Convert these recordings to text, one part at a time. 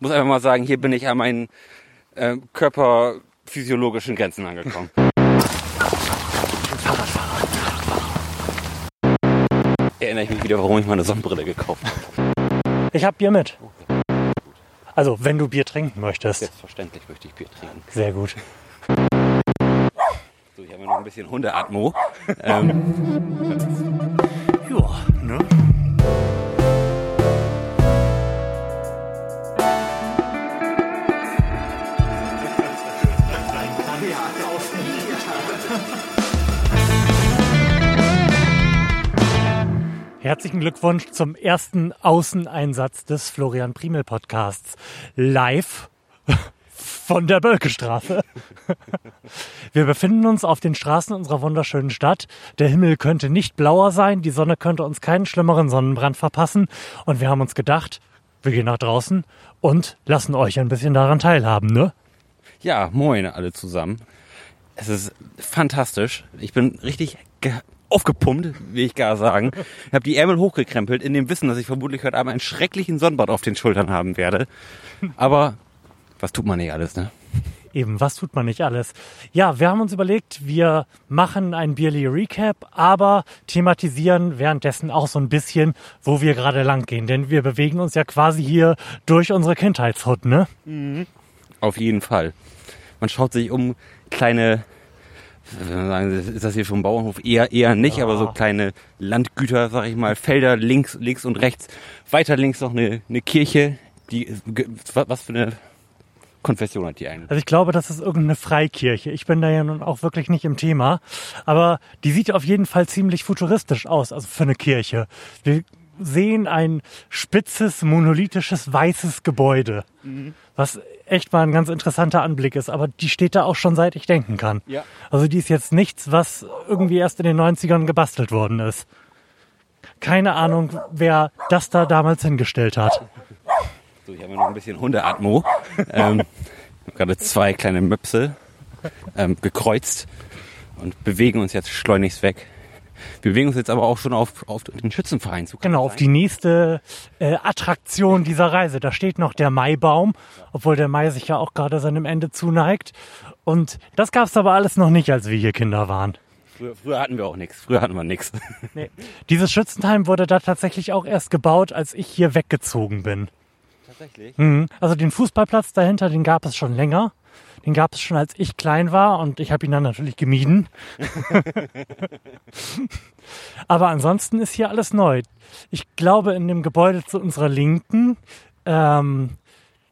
muss einfach mal sagen, hier bin ich an meinen äh, körperphysiologischen Grenzen angekommen. Erinnere ich mich wieder, warum ich meine Sonnenbrille gekauft habe. Ich habe Bier mit. Also, wenn du Bier trinken möchtest. Selbstverständlich möchte ich Bier trinken. Sehr gut. So, ich habe noch ein bisschen Hundeatmo. ähm, Ja, ne? Herzlichen Glückwunsch zum ersten Außeneinsatz des Florian Primel Podcasts. Live von der Bölkestraße. Wir befinden uns auf den Straßen unserer wunderschönen Stadt. Der Himmel könnte nicht blauer sein, die Sonne könnte uns keinen schlimmeren Sonnenbrand verpassen. Und wir haben uns gedacht, wir gehen nach draußen und lassen euch ein bisschen daran teilhaben, ne? ja, moin alle zusammen. Es ist fantastisch. Ich bin richtig aufgepumpt, will ich gar sagen. Ich habe die Ärmel hochgekrempelt, in dem Wissen, dass ich vermutlich heute Abend einen schrecklichen Sonnenbad auf den Schultern haben werde. Aber was tut man nicht alles, ne? Eben, was tut man nicht alles? Ja, wir haben uns überlegt, wir machen ein Bierly Recap, aber thematisieren währenddessen auch so ein bisschen, wo wir gerade lang gehen. Denn wir bewegen uns ja quasi hier durch unsere Kindheitshut, ne? Auf jeden Fall. Man schaut sich um, kleine, wie sagen, ist das hier schon ein Bauernhof? Eher, eher nicht, aber so kleine Landgüter, sag ich mal, Felder links, links und rechts. Weiter links noch eine, eine Kirche, die, was für eine Konfession hat die eigentlich? Also ich glaube, das ist irgendeine Freikirche. Ich bin da ja nun auch wirklich nicht im Thema. Aber die sieht auf jeden Fall ziemlich futuristisch aus, also für eine Kirche. Wir sehen ein spitzes, monolithisches, weißes Gebäude. Was echt mal ein ganz interessanter Anblick ist. Aber die steht da auch schon seit ich denken kann. Ja. Also die ist jetzt nichts, was irgendwie erst in den 90ern gebastelt worden ist. Keine Ahnung, wer das da damals hingestellt hat. So, ich habe noch ein bisschen Hundeatmo. ähm, gerade zwei kleine Möpse ähm, gekreuzt und bewegen uns jetzt schleunigst weg. Wir bewegen uns jetzt aber auch schon auf, auf den Schützenverein zu. Genau, auf die nächste äh, Attraktion dieser Reise. Da steht noch der Maibaum, obwohl der Mai sich ja auch gerade seinem Ende zuneigt. Und das gab's aber alles noch nicht, als wir hier Kinder waren. Früher, früher hatten wir auch nichts. Früher hatten wir nichts. Nee. Dieses Schützenheim wurde da tatsächlich auch erst gebaut, als ich hier weggezogen bin. Tatsächlich? Mhm. Also den Fußballplatz dahinter, den gab es schon länger. Den gab es schon, als ich klein war und ich habe ihn dann natürlich gemieden. Aber ansonsten ist hier alles neu. Ich glaube, in dem Gebäude zu unserer Linken, ähm,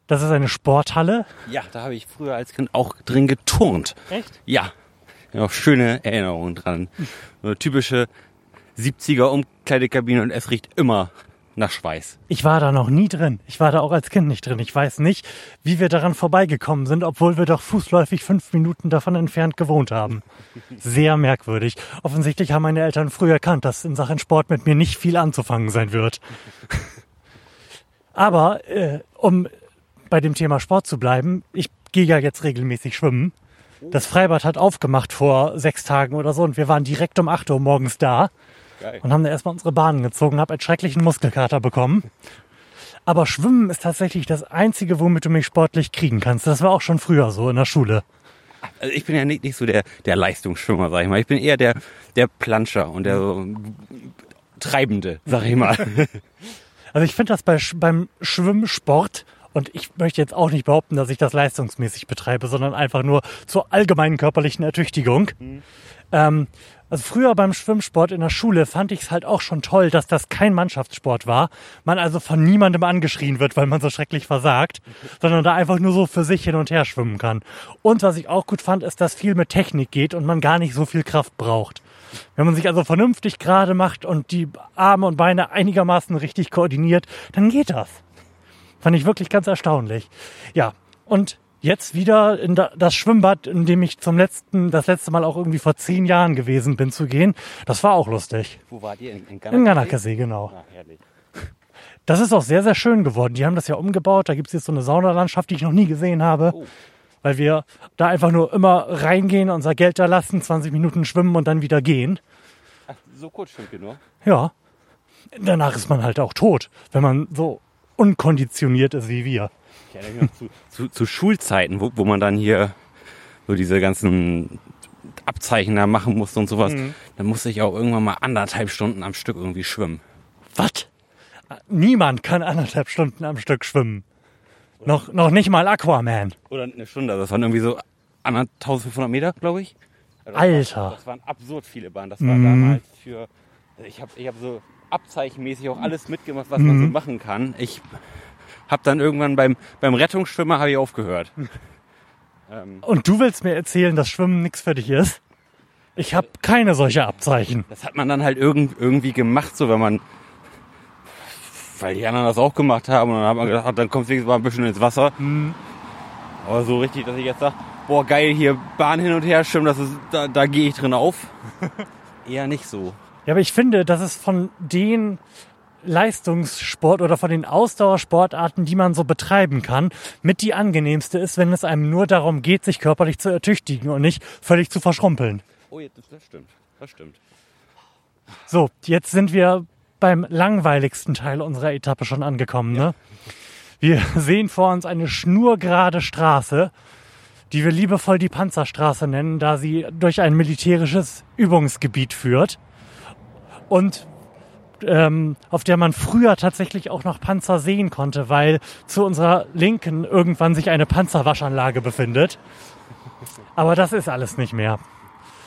das ist eine Sporthalle. Ja, da habe ich früher als Kind auch drin geturnt. Echt? Ja. Ja, auch schöne Erinnerungen dran. So eine typische 70er Umkleidekabine und es riecht immer nach Schweiß. Ich war da noch nie drin. Ich war da auch als Kind nicht drin. Ich weiß nicht, wie wir daran vorbeigekommen sind, obwohl wir doch fußläufig fünf Minuten davon entfernt gewohnt haben. Sehr merkwürdig. Offensichtlich haben meine Eltern früh erkannt, dass in Sachen Sport mit mir nicht viel anzufangen sein wird. Aber äh, um bei dem Thema Sport zu bleiben, ich gehe ja jetzt regelmäßig schwimmen. Das Freibad hat aufgemacht vor sechs Tagen oder so und wir waren direkt um 8 Uhr morgens da Geil. und haben da erstmal unsere Bahnen gezogen, habe einen schrecklichen Muskelkater bekommen. Aber Schwimmen ist tatsächlich das Einzige, womit du mich sportlich kriegen kannst. Das war auch schon früher so in der Schule. Also ich bin ja nicht, nicht so der, der Leistungsschwimmer, sag ich mal. Ich bin eher der, der Planscher und der so Treibende, sag ich mal. Also ich finde das bei, beim Schwimmsport, und ich möchte jetzt auch nicht behaupten, dass ich das leistungsmäßig betreibe, sondern einfach nur zur allgemeinen körperlichen Ertüchtigung. Ähm, also früher beim Schwimmsport in der Schule fand ich es halt auch schon toll, dass das kein Mannschaftssport war. Man also von niemandem angeschrien wird, weil man so schrecklich versagt, sondern da einfach nur so für sich hin und her schwimmen kann. Und was ich auch gut fand, ist, dass viel mit Technik geht und man gar nicht so viel Kraft braucht. Wenn man sich also vernünftig gerade macht und die Arme und Beine einigermaßen richtig koordiniert, dann geht das. Fand ich wirklich ganz erstaunlich. Ja, und jetzt wieder in da, das Schwimmbad, in dem ich zum letzten, das letzte Mal auch irgendwie vor zehn Jahren gewesen bin, zu gehen. Das war auch lustig. Wo wart ihr? In, in In Ganakesee, genau. Ah, herrlich. Das ist auch sehr, sehr schön geworden. Die haben das ja umgebaut. Da gibt's jetzt so eine Saunalandschaft, die ich noch nie gesehen habe. Oh. Weil wir da einfach nur immer reingehen, unser Geld da lassen, 20 Minuten schwimmen und dann wieder gehen. Ach, so kurz stimmt ihr nur. Ja. Danach ist man halt auch tot, wenn man so unkonditioniert ist wie wir. Ich erinnere mich noch zu, zu, zu Schulzeiten, wo, wo man dann hier so diese ganzen Abzeichen da machen musste und sowas. Dann musste ich auch irgendwann mal anderthalb Stunden am Stück irgendwie schwimmen. Was? Niemand kann anderthalb Stunden am Stück schwimmen. Noch, noch nicht mal Aquaman. Oder eine Stunde. Das waren irgendwie so 1500 Meter, glaube ich. Also Alter. Das waren absurd viele Bahnen. Das war damals für. also Ich habe ich hab so abzeichenmäßig auch alles mitgemacht, was man so machen kann. Ich habe dann irgendwann beim, beim Rettungsschwimmer habe ich aufgehört. ähm, Und du willst mir erzählen, dass Schwimmen nichts für dich ist? Ich habe keine solche Abzeichen. das hat man dann halt irgend, irgendwie gemacht, so wenn man. Weil die anderen das auch gemacht haben. Und dann hat man gedacht, ach, dann kommst du wenigstens mal ein bisschen ins Wasser. Aber so richtig, dass ich jetzt sage, boah geil, hier Bahn hin und her schwimmen, das ist, da, da gehe ich drin auf. Eher nicht so. Ja, aber ich finde, dass es von den Leistungssport oder von den Ausdauersportarten, die man so betreiben kann, mit die angenehmste ist, wenn es einem nur darum geht, sich körperlich zu ertüchtigen und nicht völlig zu verschrumpeln. Oh, jetzt, das stimmt. Das stimmt. So, jetzt sind wir beim langweiligsten Teil unserer Etappe schon angekommen. Ne? Wir sehen vor uns eine schnurgerade Straße, die wir liebevoll die Panzerstraße nennen, da sie durch ein militärisches Übungsgebiet führt und ähm, auf der man früher tatsächlich auch noch Panzer sehen konnte, weil zu unserer Linken irgendwann sich eine Panzerwaschanlage befindet. Aber das ist alles nicht mehr.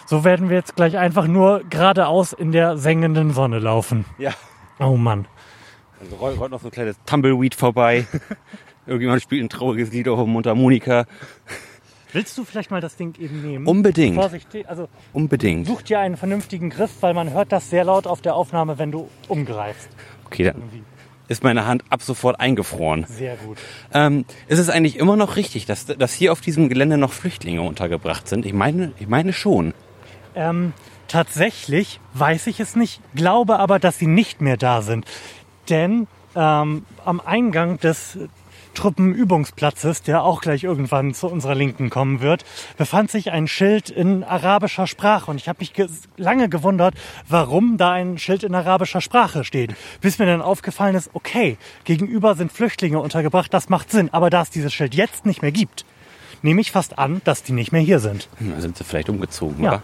So werden wir jetzt gleich einfach nur geradeaus in der sengenden Sonne laufen. Ja. Oh Mann. Also rollt, noch so ein kleines Tumbleweed vorbei. Irgendjemand spielt ein trauriges Lied auf dem Mundharmonika. Willst du vielleicht mal das Ding eben nehmen? Unbedingt. Vorsichtig, also Unbedingt. such dir einen vernünftigen Griff, weil man hört das sehr laut auf der Aufnahme, wenn du umgreifst. Okay, dann ist meine Hand ab sofort eingefroren. Sehr gut. Ähm, ist es eigentlich immer noch richtig, dass, dass hier auf diesem Gelände noch Flüchtlinge untergebracht sind? Ich meine, ich meine schon. Ähm, tatsächlich weiß ich es nicht, glaube aber, dass sie nicht mehr da sind. Denn ähm, am Eingang des Truppenübungsplatzes, der auch gleich irgendwann zu unserer Linken kommen wird, befand sich ein Schild in arabischer Sprache. Und ich habe mich ge lange gewundert, warum da ein Schild in arabischer Sprache steht. Bis mir dann aufgefallen ist, okay, gegenüber sind Flüchtlinge untergebracht, das macht Sinn. Aber da es dieses Schild jetzt nicht mehr gibt, nehme ich fast an, dass die nicht mehr hier sind. Hm, Da sind sie vielleicht umgezogen, Ja.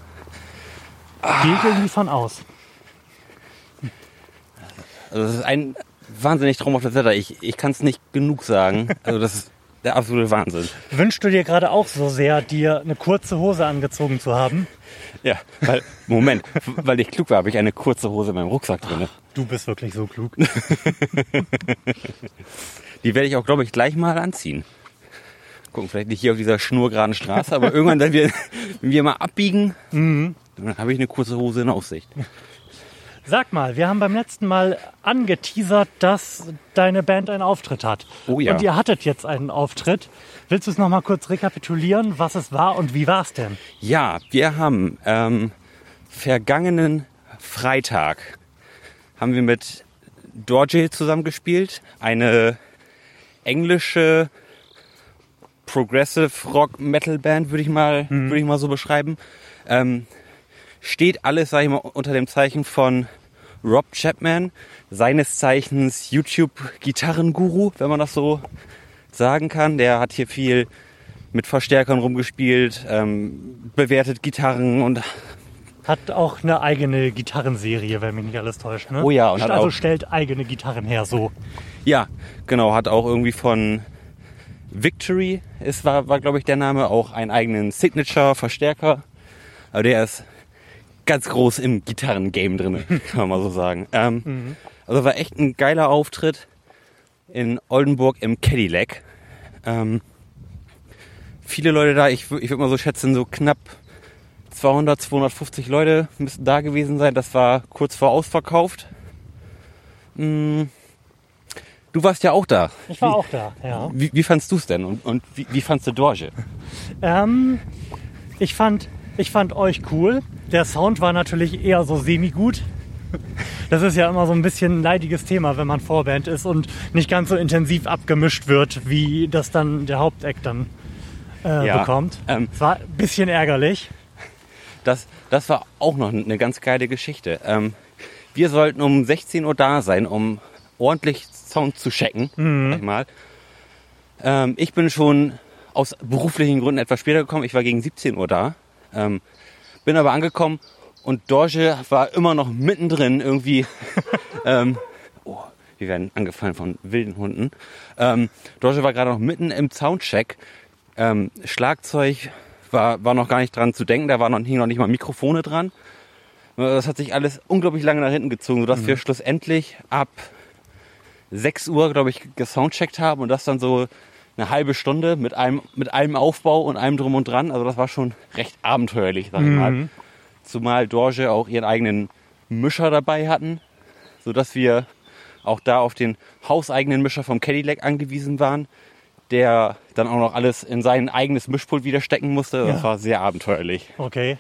oder? Gehe ich irgendwie von aus. Also das ist ein wahnsinnig traumhaftes Wetter. Ich, ich kann es nicht genug sagen. Also das ist der absolute Wahnsinn. Wünschst du dir gerade auch so sehr, dir eine kurze Hose angezogen zu haben? Ja, weil, Moment, weil ich klug war, habe ich eine kurze Hose in meinem Rucksack drin. Du bist wirklich so klug. Die werde ich auch, glaube ich, gleich mal anziehen. Gucken, vielleicht nicht hier auf dieser schnurgeraden Straße, aber irgendwann, wenn wir, wenn wir mal abbiegen, dann habe ich eine kurze Hose in Aussicht. Sag mal, wir haben beim letzten Mal angeteasert, dass deine Band einen Auftritt hat. Oh ja. Und ihr hattet jetzt einen Auftritt. Willst du es nochmal kurz rekapitulieren, was es war und wie war es denn? Ja, wir haben ähm, vergangenen Freitag haben wir mit Dorje zusammengespielt, eine englische Progressive Rock Metal Band, würde ich mal, würde ich mal so beschreiben. Ähm, steht alles, sag ich mal, unter dem Zeichen von Rob Chapman, seines Zeichens YouTube-Gitarrenguru, wenn man das so sagen kann. Der hat hier viel mit Verstärkern rumgespielt, ähm, bewertet Gitarren und Hat auch eine eigene Gitarrenserie, wenn mich nicht alles täuscht. Ne? Oh ja, und hat also auch- stellt eigene Gitarren her, so. ja, genau, hat auch irgendwie von Victory, ist, war, war glaube ich der Name, auch einen eigenen Signature-Verstärker. Aber der ist ganz groß im Gitarrengame drin, kann man mal so sagen. Ähm, Also war echt ein geiler Auftritt in Oldenburg im Cadillac. Ähm, viele Leute da, ich, ich würde mal so schätzen, so knapp 200, 250 Leute müssten da gewesen sein. Das war kurz vor ausverkauft. Mm, Du warst ja auch da. Ich war wie, auch da, ja. Wie, wie fandst du es denn? Und, und wie, wie fandst du Dorje? Ähm, ich fand, ich fand euch cool. Der Sound war natürlich eher so semi-gut. Das ist ja immer so ein bisschen ein leidiges Thema, wenn man Vorband ist und nicht ganz so intensiv abgemischt wird, wie das dann der Haupteck dann äh, Ja, bekommt. ähm, Es war ein bisschen ärgerlich. Das, das war auch noch eine ganz geile Geschichte. Ähm, wir sollten um 16 Uhr da sein, um ordentlich Sound zu checken, mal. Ähm, ich bin schon aus beruflichen Gründen etwas später gekommen. Ich war gegen 17 Uhr da. Ähm, bin aber angekommen und Dorje war immer noch mittendrin irgendwie. ähm, oh, wir werden angefallen von wilden Hunden. Ähm, Dorje war gerade noch mitten im Soundcheck. Ähm, Schlagzeug war, war noch gar nicht dran zu denken. Da war noch, noch nicht mal Mikrofone dran. Das hat sich alles unglaublich lange nach hinten gezogen, sodass wir schlussendlich ab 6 Uhr, glaube ich, gesoundcheckt haben und das dann so eine halbe Stunde mit einem, mit einem Aufbau und einem drum und dran. Also das war schon recht abenteuerlich, sag ich mal. Zumal Dorje auch ihren eigenen Mischer dabei hatten, sodass wir auch da auf den hauseigenen Mischer vom Cadillac angewiesen waren, der dann auch noch alles in sein eigenes Mischpult wieder stecken musste. Das Ja. war sehr abenteuerlich. Okay.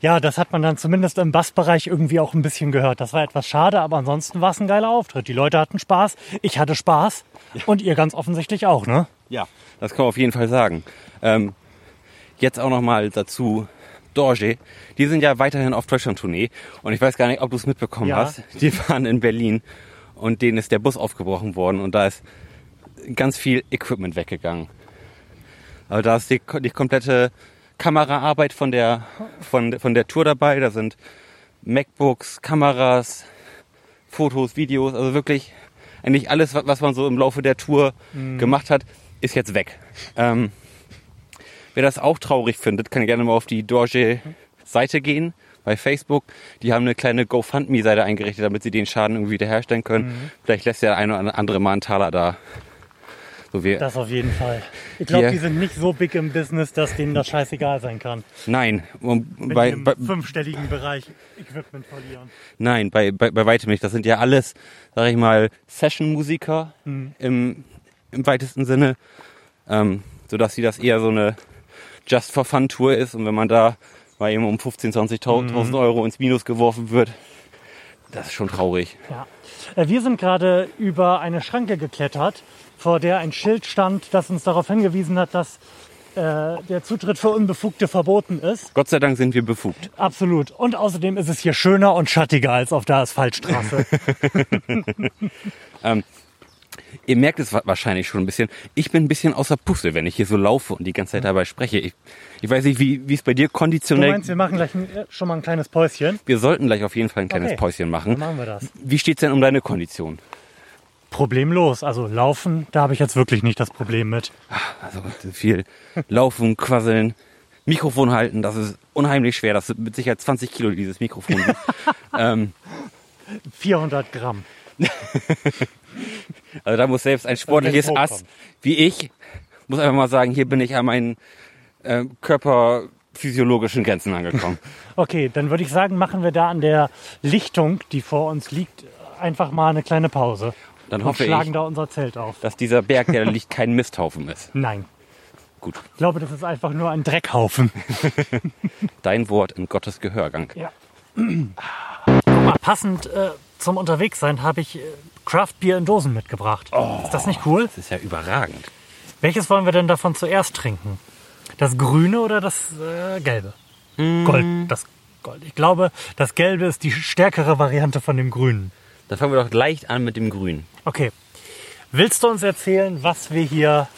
Ja, das hat man dann zumindest im Bassbereich irgendwie auch ein bisschen gehört. Das war etwas schade, aber ansonsten war es ein geiler Auftritt. Die Leute hatten Spaß, ich hatte Spaß und ihr ganz offensichtlich auch, ne? Ja, das kann man auf jeden Fall sagen. Ähm, jetzt auch noch mal dazu Dorje. Die sind ja weiterhin auf Deutschland-Tournee und ich weiß gar nicht, ob du es mitbekommen Ja. hast. Die waren in Berlin und denen ist der Bus aufgebrochen worden und da ist ganz viel Equipment weggegangen. Also da ist die, die komplette Kameraarbeit von der, von, von der Tour dabei. Da sind MacBooks, Kameras, Fotos, Videos, also wirklich eigentlich alles, wa- was man so im Laufe der Tour gemacht hat, ist jetzt weg. Ähm, wer das auch traurig findet, kann gerne mal auf die Dorje-Seite gehen bei Facebook. Die haben eine kleine GoFundMe-Seite eingerichtet, damit sie den Schaden irgendwie wiederherstellen können. Vielleicht lässt der eine oder andere mal einen Taler da. So wie, Das auf jeden Fall. Ich glaube, die sind nicht so big im Business, dass denen das scheißegal sein kann. nein, bei, im bei, fünfstelligen Bereich Equipment verlieren. Nein, bei, bei, bei weitem nicht. Das sind ja alles, sag ich mal, Session-Musiker Mhm. im, im weitesten Sinne. Ähm, sodass sie das eher so eine Just-for-Fun-Tour ist. Und wenn man da mal eben um 15.000, 20.000 Mhm. Euro ins Minus geworfen wird, das ist schon traurig. Ja. Äh, Wir sind gerade über eine Schranke geklettert, vor der ein Schild stand, das uns darauf hingewiesen hat, dass äh, der Zutritt für Unbefugte verboten ist. Gott sei Dank sind wir befugt. Absolut. Und außerdem ist es hier schöner und schattiger als auf der Asphaltstraße. Ihr merkt es wa- wahrscheinlich schon ein bisschen. Ich bin ein bisschen außer Puste, wenn ich hier so laufe und die ganze Zeit dabei spreche. Ich, ich weiß nicht, wie, es bei dir Du konditionell... meinst, wir machen gleich ein, äh, schon mal ein kleines Päuschen? wir sollten gleich auf jeden Fall ein kleines Okay. Päuschen Dann machen. machen wir das. Wie steht's denn um deine Kondition? Problemlos. Also laufen, da habe ich jetzt wirklich nicht das Problem mit. Also viel laufen, quasseln, Mikrofon halten, das ist unheimlich schwer. Das sind mit Sicherheit 20 Kilo, dieses Mikrofon. ähm, 400 Gramm. also da muss selbst ein sportliches Ass wie ich, muss einfach mal sagen, hier bin ich an meinen äh, körperphysiologischen Grenzen angekommen. Okay, dann würde ich sagen, machen wir da an der Lichtung, die vor uns liegt, einfach mal eine kleine Pause. Dann Und hoffe schlagen ich, da unser Zelt auf. dass dieser Berg, der da liegt, kein Misthaufen ist. Nein. Gut, Ich glaube, das ist einfach nur ein Dreckhaufen. dein Wort in Gottes Gehörgang. Ja. Guck mal, passend äh, zum Unterwegssein habe ich äh, Craftbier in Dosen mitgebracht. Ist das nicht cool? Das ist ja überragend. Welches wollen wir denn davon zuerst trinken? Das grüne oder das äh, gelbe? Gold. Das Gold. Ich glaube, das gelbe ist die stärkere Variante von dem grünen. Dann fangen wir doch leicht an mit dem Grün. Okay. Willst du uns erzählen, was wir hier,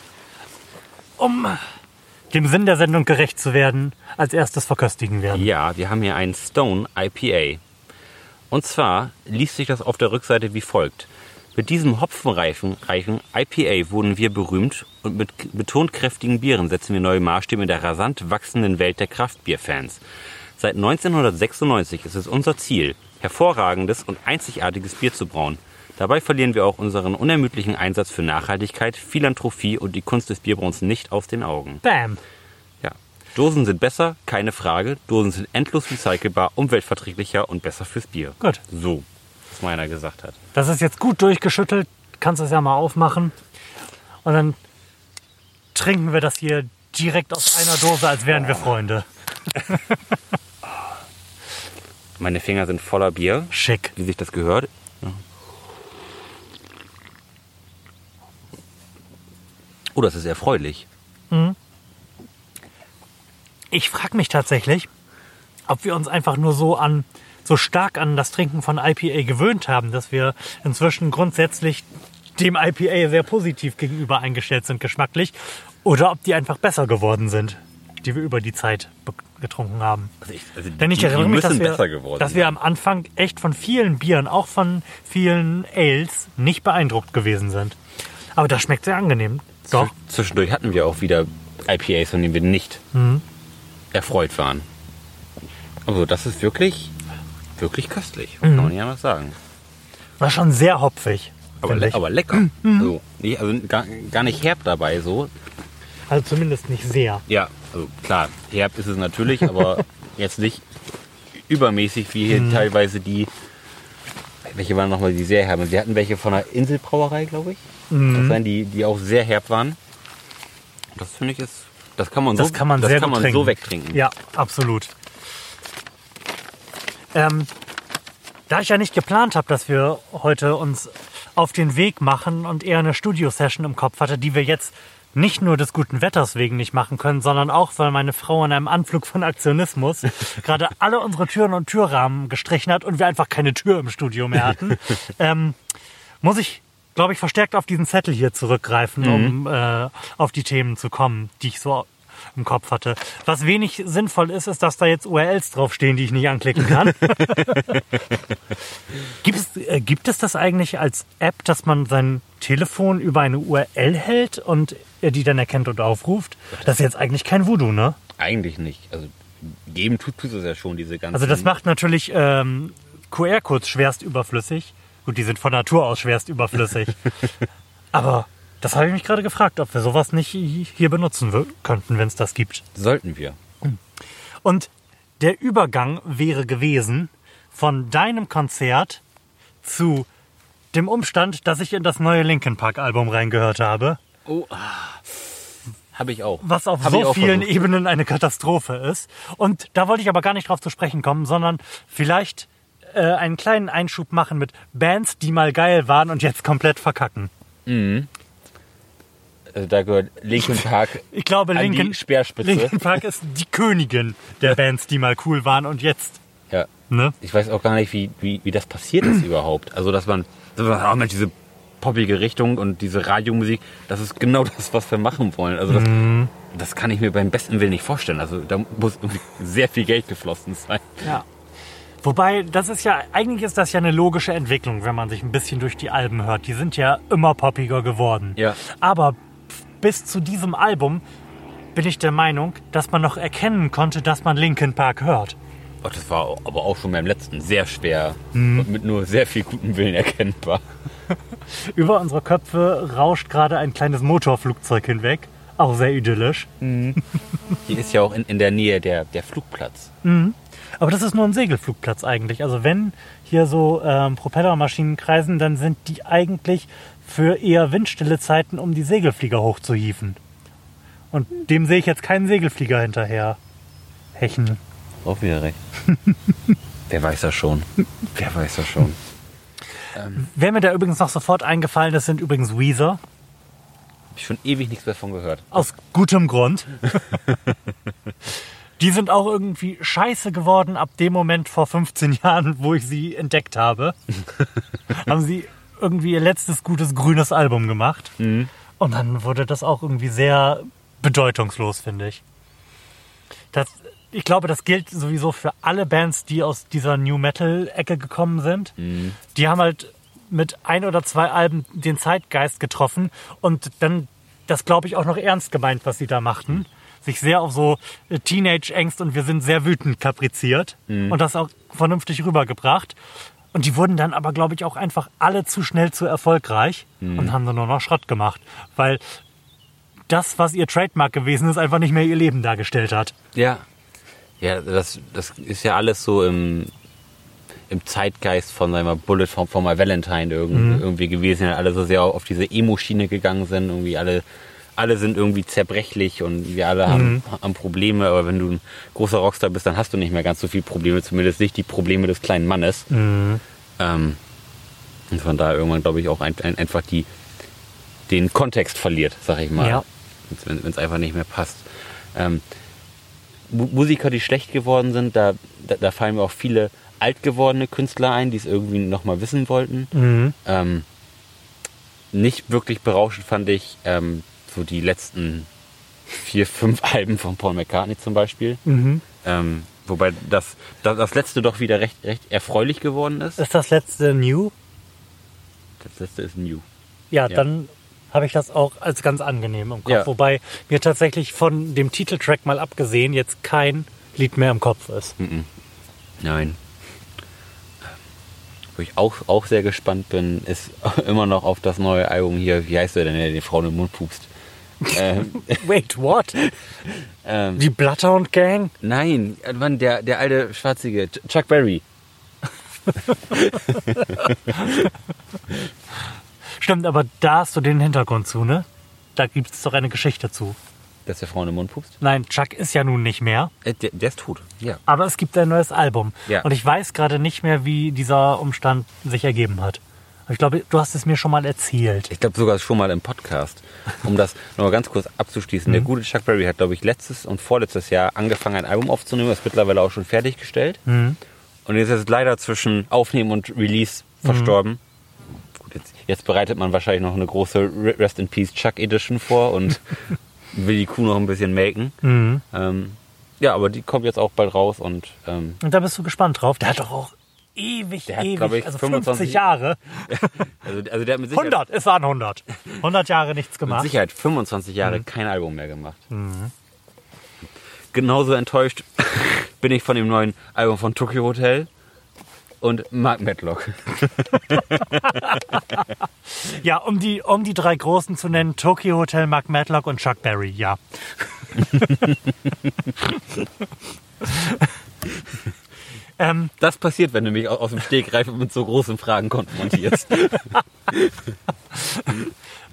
um dem Sinn der Sendung gerecht zu werden, als erstes verköstigen werden? Ja, wir haben hier einen Stone IPA. Und zwar liest sich das auf der Rückseite wie folgt. Mit diesem hopfenreichen reichen IPA wurden wir berühmt und mit betont kräftigen Bieren setzen wir neue Maßstäbe in der rasant wachsenden Welt der Kraftbierfans. Seit 1996 ist es unser Ziel, hervorragendes und einzigartiges Bier zu brauen. Dabei verlieren wir auch unseren unermüdlichen Einsatz für Nachhaltigkeit, Philanthropie und die Kunst des Bierbrauens nicht aus den Augen. Bam. Dosen sind besser, keine Frage. Dosen sind endlos recycelbar, umweltverträglicher und besser fürs Bier. Gut. So, was meiner gesagt hat. Das ist jetzt gut durchgeschüttelt. Kannst es ja mal aufmachen. Und dann trinken wir das hier direkt aus einer Dose, als wären wir Freunde. Meine Finger sind voller Bier, Schick. wie sich das gehört. Oh, das ist erfreulich. Ich frage mich tatsächlich, ob wir uns einfach nur so an so stark an das Trinken von IPA gewöhnt haben, dass wir inzwischen grundsätzlich dem IPA sehr positiv gegenüber eingestellt sind geschmacklich oder ob die einfach besser geworden sind, die wir über die Zeit getrunken haben. Also ich, also Denn ich die- erinnere mich, dass wir, dass wir am Anfang echt von vielen Bieren, auch von vielen Ales, nicht beeindruckt gewesen sind. Aber das schmeckt sehr angenehm. Doch. Zwisch- Zwischendurch hatten wir auch wieder IPAs, von denen wir nicht Mhm. Erfreut waren. Also das ist wirklich, wirklich köstlich, Mhm. kann man nicht anders sagen. War schon sehr hopfig. Aber, le aber lecker. Also, nicht, also gar, gar nicht herb dabei so. Also zumindest nicht sehr. Ja, also klar, herb ist es natürlich, aber jetzt nicht übermäßig wie hier teilweise die. Welche waren nochmal die sehr herben? Sie hatten welche von der Inselbrauerei, glaube ich. Das sein, die, die auch sehr herb waren. Das finde ich ist. Das kann man Das so, kann man das sehr kann man trinken. so wegtrinken. Ja, absolut. Ähm, da ich ja nicht geplant habe, dass wir heute uns auf den Weg machen und eher eine Studio-Session im Kopf hatte, die wir jetzt nicht nur des guten Wetters wegen nicht machen können, sondern auch, weil meine Frau in einem Anflug von Aktionismus gerade alle unsere Türen und Türrahmen gestrichen hat und wir einfach keine Tür im Studio mehr hatten, ähm, muss ich, glaube ich, verstärkt auf diesen Zettel hier zurückgreifen, um äh, auf die Themen zu kommen, die ich so im Kopf hatte. Was wenig sinnvoll ist, ist, dass da jetzt URLs draufstehen, die ich nicht anklicken kann. Äh, gibt es das eigentlich als App, dass man sein Telefon über eine URL hält und er die dann erkennt und aufruft? Das ist jetzt eigentlich kein Voodoo, ne? Eigentlich nicht. Also geben tut, tut es ja schon, diese ganzen. Also das macht natürlich ähm, QR-Codes schwerst überflüssig. Gut, die sind von Natur aus schwerst überflüssig. Aber das habe ich mich gerade gefragt, ob wir sowas nicht hier benutzen könnten, wenn es das gibt. Sollten wir. Und der Übergang wäre gewesen von deinem Konzert zu dem Umstand, dass ich in das neue Linkin Park Album reingehört habe, Oh, habe ich auch. was auf Hab so auch vielen versucht. Ebenen eine Katastrophe ist. Und da wollte ich aber gar nicht drauf zu sprechen kommen, sondern vielleicht äh, einen kleinen Einschub machen mit Bands, die mal geil waren und jetzt komplett verkacken. Also da gehört Linkin Park Ich glaube, an Linkin, die Speerspitze. Linkin Park ist die Königin der Bands, die mal cool waren und jetzt. Ja. Ne? Ich weiß auch gar nicht, wie, wie, wie das passiert ist überhaupt. Also, dass man, dass man oh Mensch, diese poppige Richtung und diese Radiomusik, das ist genau das, was wir machen wollen. Also, das, Mhm. das kann ich mir beim besten Willen nicht vorstellen. Also, da muss sehr viel Geld geflossen sein. Ja. Wobei, das ist ja, eigentlich ist das ja eine logische Entwicklung, wenn man sich ein bisschen durch die Alben hört. Die sind ja immer poppiger geworden. Ja. Aber bis zu diesem Album bin ich der Meinung, dass man noch erkennen konnte, dass man Linkin Park hört. Oh, das war aber auch schon beim letzten sehr schwer Mhm. und mit nur sehr viel gutem Willen erkennbar. Über unsere Köpfe rauscht gerade ein kleines Motorflugzeug hinweg. Auch sehr idyllisch. Hier ist ja auch in, in der Nähe der, der Flugplatz. Aber das ist nur ein Segelflugplatz eigentlich. Also wenn hier so ähm, Propellermaschinen kreisen, dann sind die eigentlich für eher windstille Zeiten, um die Segelflieger hochzuhieven. Und dem sehe ich jetzt keinen Segelflieger hinterher hechen. Auch wieder recht. Wer weiß das schon? Wer weiß das schon? Wer mir da übrigens noch sofort eingefallen ist, sind übrigens Weezer. Hab ich schon ewig nichts mehr von gehört. Aus gutem Grund. Die sind auch irgendwie scheiße geworden ab dem Moment vor 15 Jahren, wo ich sie entdeckt habe. haben sie irgendwie ihr letztes gutes grünes Album gemacht. Und dann wurde das auch irgendwie sehr bedeutungslos, finde ich. Das, ich glaube, das gilt sowieso für alle Bands, die aus dieser New Metal-Ecke gekommen sind. Die haben halt mit ein oder zwei Alben den Zeitgeist getroffen und dann das, glaube ich, auch noch ernst gemeint, was sie da machten. Sich sehr auf so äh, Teenage-Angst und wir sind sehr wütend kapriziert und das auch vernünftig rübergebracht. Und die wurden dann aber, glaube ich, auch einfach alle zu schnell zu erfolgreich und haben dann nur noch Schrott gemacht. Weil das, was ihr Trademark gewesen ist, einfach nicht mehr ihr Leben dargestellt hat. Ja. Ja, das, das ist ja alles so im, im Zeitgeist von sagen wir, Bullet for, for My Valentine irgendwie, irgendwie gewesen. Alle so sehr auf diese Emo-Schiene gegangen sind. Irgendwie alle, alle sind irgendwie zerbrechlich und wir alle haben, haben Probleme. Aber wenn du ein großer Rockstar bist, dann hast du nicht mehr ganz so viele Probleme. Zumindest nicht die Probleme des kleinen Mannes. Ähm, und von daher irgendwann, glaube ich, auch ein, ein, einfach die, den Kontext verliert, sag ich mal. Ja. Wenn es einfach nicht mehr passt. Ähm, Mu- Musiker, die schlecht geworden sind, da, da, da fallen mir auch viele alt gewordene Künstler ein, die es irgendwie nochmal wissen wollten. Ähm, nicht wirklich berauschend fand ich ähm, so die letzten vier, fünf Alben von Paul McCartney zum Beispiel. Ähm, wobei das, das, das letzte doch wieder recht, recht erfreulich geworden ist. Ist das letzte New? Das letzte ist New. Ja, Ja. dann habe ich das auch als ganz angenehm im Kopf. Ja. Wobei mir tatsächlich von dem Titeltrack mal abgesehen jetzt kein Lied mehr im Kopf ist. Nein. Wo ich auch, auch sehr gespannt bin, ist immer noch auf das neue Album hier. Wie heißt der denn, der die Frau in den Mund pupst? Ähm, Wait, what? ähm, Die Bloodhound Gang? nein, äh, Mann, der, der alte Schwarzige, Ch- Chuck Berry. Stimmt, aber da hast du den Hintergrund zu, ne? Da gibt es doch eine Geschichte zu. Dass der Frau in den Mund pupst? Nein, Chuck ist ja nun nicht mehr, Äh, der, der ist tot. Ja. aber es gibt ein neues Album. Ja. Und ich weiß gerade nicht mehr, wie dieser Umstand sich ergeben hat. Ich glaube, du hast es mir schon mal erzählt. Ich glaube sogar schon mal im Podcast. Um das nochmal ganz kurz abzuschließen. Der gute Chuck Berry hat, glaube ich, letztes und vorletztes Jahr angefangen, ein Album aufzunehmen. Ist mittlerweile auch schon fertiggestellt. Und ist jetzt leider zwischen Aufnehmen und Release verstorben. Gut, jetzt, jetzt bereitet man wahrscheinlich noch eine große Re- Rest in Peace Chuck Edition vor und will die Kuh noch ein bisschen melken. Ähm, ja, aber die kommt jetzt auch bald raus und ähm, Und da bist du gespannt drauf. Der hat doch auch ewig, Der hat, ewig, ich, also 25 50 Jahre. also, also der hat mit Sicherheit, 100, es waren 100. 100 Jahre nichts mit gemacht. Sicherheit 25 Jahre kein Album mehr gemacht. Genauso enttäuscht bin ich von dem neuen Album von Tokyo Hotel und Mark Medlock. Ja, um die, um die drei Großen zu nennen, Tokyo Hotel, Mark Matlock und Chuck Berry, ja. Ähm, Das passiert, wenn du mich aus dem Stegreif mit so großen Fragen konfrontierst.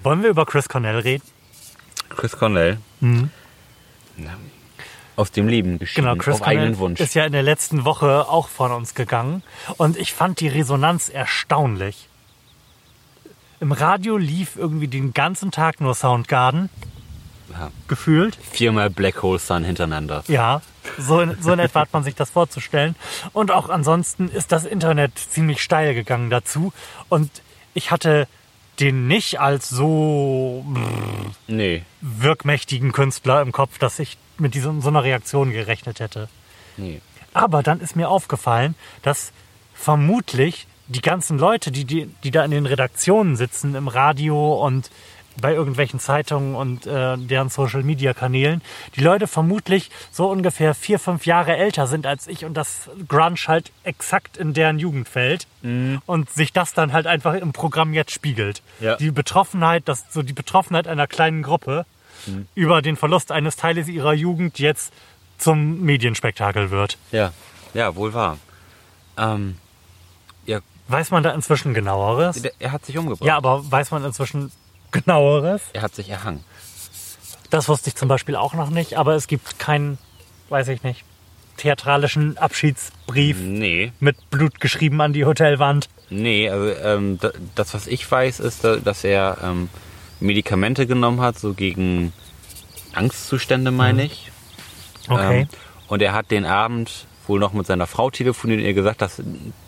wollen wir über Chris Cornell reden? Chris Cornell. Na, Aus dem Leben geschieden, Genau, Chris auf Cornell eigenen Wunsch. ist ja in der letzten Woche auch von uns gegangen. Und ich fand die Resonanz erstaunlich. Im Radio lief irgendwie den ganzen Tag nur Soundgarden, Ja. gefühlt. Viermal Black Hole Sun hintereinander. Ja, so in, so in etwa hat man sich das vorzustellen. Und auch ansonsten ist das Internet ziemlich steil gegangen dazu. Und ich hatte den nicht als so Nee, wirkmächtigen Künstler im Kopf, dass ich mit diesem, so einer Reaktion gerechnet hätte. nee. Aber dann ist mir aufgefallen, dass vermutlich die ganzen Leute, die, die, die da in den Redaktionen sitzen, im Radio und bei irgendwelchen Zeitungen und äh, deren Social-Media-Kanälen, die Leute vermutlich so ungefähr vier, fünf Jahre älter sind als ich und das Grunge halt exakt in deren Jugend fällt und sich das dann halt einfach im Programm jetzt spiegelt. Ja. Die Betroffenheit, das, so die Betroffenheit einer kleinen Gruppe über den Verlust eines Teiles ihrer Jugend jetzt zum Medienspektakel wird. Ja, ja, wohl wahr. Ähm, ja, Weiß man da inzwischen genaueres? er hat sich umgebracht. Ja, aber weiß man inzwischen genaueres? Er hat sich erhangen. Das wusste ich zum Beispiel auch noch nicht, aber es gibt keinen, weiß ich nicht, theatralischen Abschiedsbrief Nee, mit Blut geschrieben an die Hotelwand. nee, also ähm, da- das, was ich weiß, ist, da- dass er ähm, Medikamente genommen hat, so gegen Angstzustände, meine ich. Okay. Ähm, und er hat den Abend wohl noch mit seiner Frau telefoniert und ihr gesagt, dass,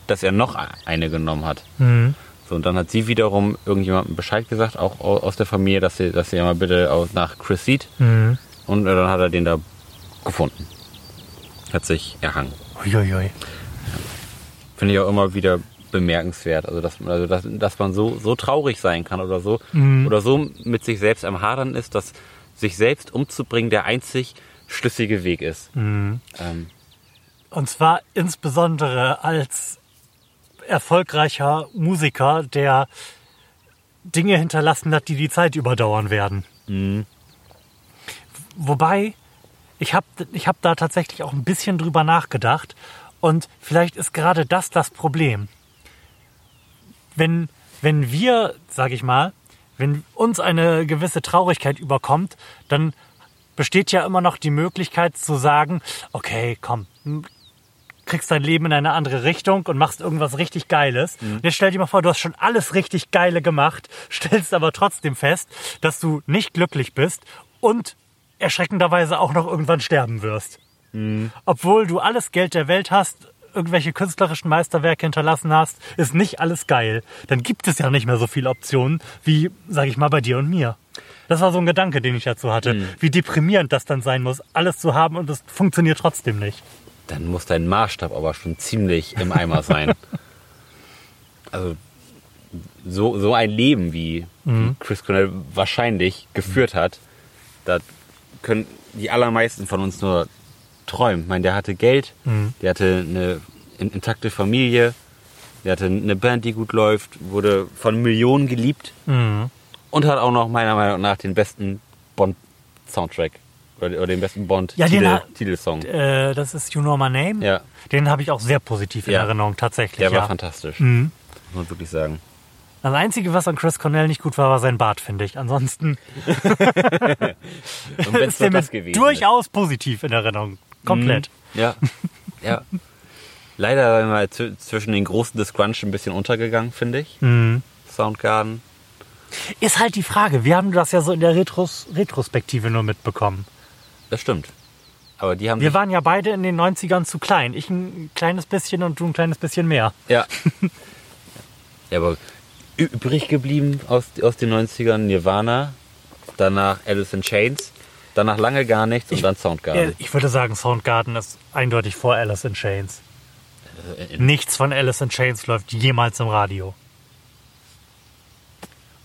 dass er noch eine genommen hat. Mhm. So, und dann hat sie wiederum irgendjemandem Bescheid gesagt, auch au- aus der Familie, dass sie, dass sie mal bitte nach Chris sieht. Mhm. Und äh, dann hat er den da gefunden. Hat sich erhangen. Uiuiui. Finde ich auch immer wieder bemerkenswert. Also, dass, also dass, dass man so, so traurig sein kann oder so. Oder so mit sich selbst am Hadern ist, dass sich selbst umzubringen der einzig schlüssige Weg ist. Ähm, Und zwar insbesondere als erfolgreicher Musiker, der Dinge hinterlassen hat, die die Zeit überdauern werden. Wobei, ich habe ich hab da tatsächlich auch ein bisschen drüber nachgedacht und vielleicht ist gerade das das Problem. Wenn, wenn wir, sag ich mal, wenn uns eine gewisse Traurigkeit überkommt, dann besteht ja immer noch die Möglichkeit zu sagen, okay, komm, kriegst dein Leben in eine andere Richtung und machst irgendwas richtig Geiles. Und Jetzt stell dir mal vor, du hast schon alles richtig Geile gemacht, stellst aber trotzdem fest, dass du nicht glücklich bist und erschreckenderweise auch noch irgendwann sterben wirst. Obwohl du alles Geld der Welt hast, irgendwelche künstlerischen Meisterwerke hinterlassen hast, ist nicht alles geil. Dann gibt es ja nicht mehr so viele Optionen wie, sag ich mal, bei dir und mir. Das war so ein Gedanke, den ich dazu hatte. Mhm. Wie deprimierend das dann sein muss, alles zu haben und es funktioniert trotzdem nicht. Dann muss dein Maßstab aber schon ziemlich im Eimer sein. also so, so ein Leben, wie, wie Chris Cornell wahrscheinlich geführt hat, da können die allermeisten von uns nur träumen. Ich meine, der hatte Geld, der hatte eine in- intakte Familie, der hatte eine Band, die gut läuft, wurde von Millionen geliebt und hat auch noch meiner Meinung nach den besten Bond-Soundtrack oder, oder den besten Ja, Bond-Titelsong. Äh, das ist You Know My Name. Ja. Den habe ich auch sehr positiv in Ja. Erinnerung, tatsächlich. Der ja. war fantastisch, Mhm. muss man wirklich sagen. Das Einzige, was an Chris Cornell nicht gut war, war sein Bart, finde ich. Ansonsten ist der das gewesen durchaus positiv in Erinnerung. Komplett. ist. Ja, ja. Leider mal zw- zwischen den großen Disgrunch ein bisschen untergegangen, finde ich. Mhm. Soundgarden. Ist halt die Frage. Wir haben das ja so in der Retros Retrospektive nur mitbekommen. Das stimmt. Aber die haben Wir waren ja beide in den 90ern zu klein. Ich ein kleines bisschen und du ein kleines bisschen mehr. ja. ja, aber übrig geblieben aus, aus den 90ern Nirvana, danach Alice in Chains, danach lange gar nichts und dann Soundgarden. Ich würde sagen, Soundgarden ist eindeutig vor Alice in Chains. Äh, Nichts von Alice in Chains läuft jemals im Radio.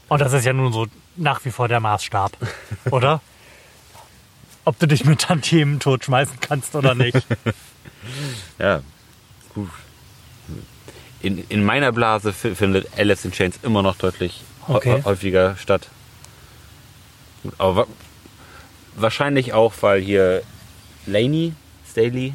Und das ist ja nun so nach wie vor der Maßstab, oder? Ob du dich mit Tantiemen totschmeißen kannst oder nicht. Ja, gut. In, in meiner Blase fi- findet Alice in Chains immer noch deutlich Okay. häufiger statt. Aber wa wahrscheinlich auch, weil hier Laney, Staley,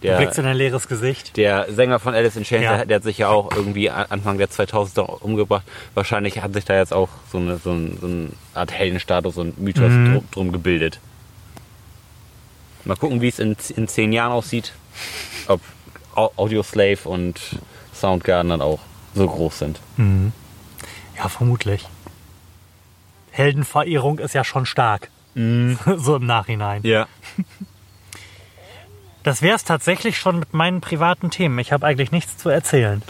Staley, Du blickst der, in ein leeres Gesicht. der Sänger von Alice in Chains, Ja. der, der hat sich ja auch irgendwie Anfang der 2000er umgebracht. Wahrscheinlich hat sich da jetzt auch so eine, so ein, so eine Art Heldenstatus und Mythos Mhm. drum, drum gebildet. Mal gucken, wie es in, in zehn Jahren aussieht. Ob Au- Audioslave und Soundgarden dann auch so groß sind. Ja, vermutlich. Heldenverehrung ist ja schon stark. so im Nachhinein. Ja. Das wäre es tatsächlich schon mit meinen privaten Themen. Ich habe eigentlich nichts zu erzählen.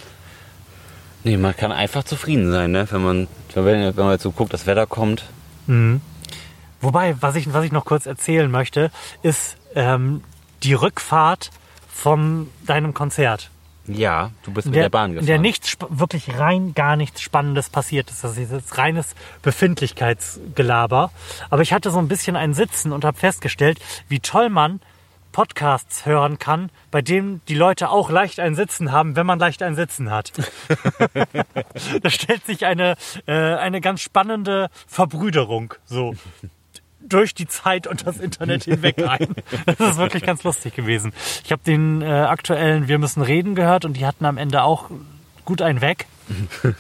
Nee, man kann einfach zufrieden sein, ne? wenn, man, wenn, man jetzt so guckt, das Wetter kommt. Wobei, was ich, was ich noch kurz erzählen möchte, ist ähm, die Rückfahrt von deinem Konzert. Ja, du bist In mit der, der Bahn in gefahren. der nichts, wirklich rein gar nichts Spannendes passiert ist. Das ist jetzt reines Befindlichkeitsgelaber. Aber ich hatte so ein bisschen ein Sitzen und habe festgestellt, wie toll man Podcasts hören kann, bei denen die Leute auch leicht ein Sitzen haben, wenn man leicht ein Sitzen hat. da stellt sich eine, äh, eine ganz spannende Verbrüderung so durch die Zeit und das Internet hinweg ein. Das ist wirklich ganz lustig gewesen. Ich habe den äh, aktuellen Wir müssen reden gehört und die hatten am Ende auch gut einen weg.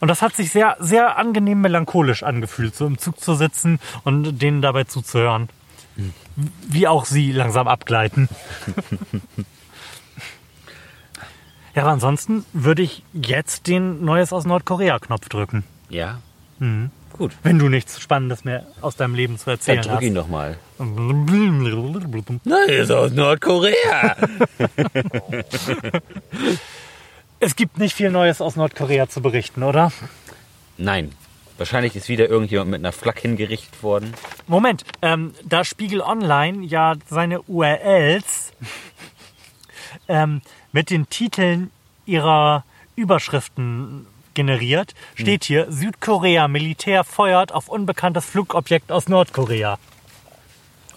Und das hat sich sehr, sehr angenehm melancholisch angefühlt, so im Zug zu sitzen und denen dabei zuzuhören. Wie auch sie langsam abgleiten. Ja, aber ansonsten würde ich jetzt den Neues aus Nordkorea-Knopf drücken. Ja. Mhm. Gut. Wenn du nichts Spannendes mehr aus deinem Leben zu Dann erzählen drück ihn hast. doch mal. hast. Neues aus Nordkorea. Es gibt nicht viel Neues aus Nordkorea zu berichten, oder? Nein. Wahrscheinlich ist wieder irgendjemand mit einer Flak hingerichtet worden. Moment, ähm, da Spiegel Online ja seine URLs ähm, mit den Titeln ihrer Überschriften generiert, steht hier Südkorea Militär feuert auf unbekanntes Flugobjekt aus Nordkorea.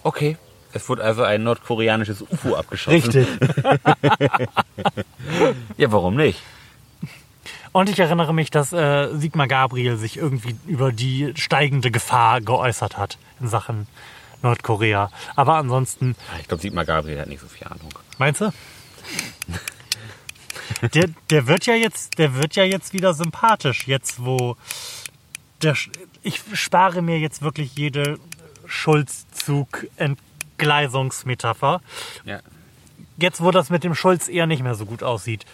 Okay. Es wurde also ein nordkoreanisches UFO abgeschossen. Richtig. Ja, warum nicht? Und ich erinnere mich, dass äh, Sigmar Gabriel sich irgendwie über die steigende Gefahr geäußert hat in Sachen Nordkorea. Aber ansonsten, Ah, Ich glaube, Sigmar Gabriel hat nicht so viel Ahnung. meinst du? Der, der wird ja jetzt, der wird ja jetzt wieder sympathisch, jetzt wo der, ich spare mir jetzt wirklich jede Schulzzug-Entgleisungsmetapher. Ja. jetzt wo das mit dem Schulz eher nicht mehr so gut aussieht.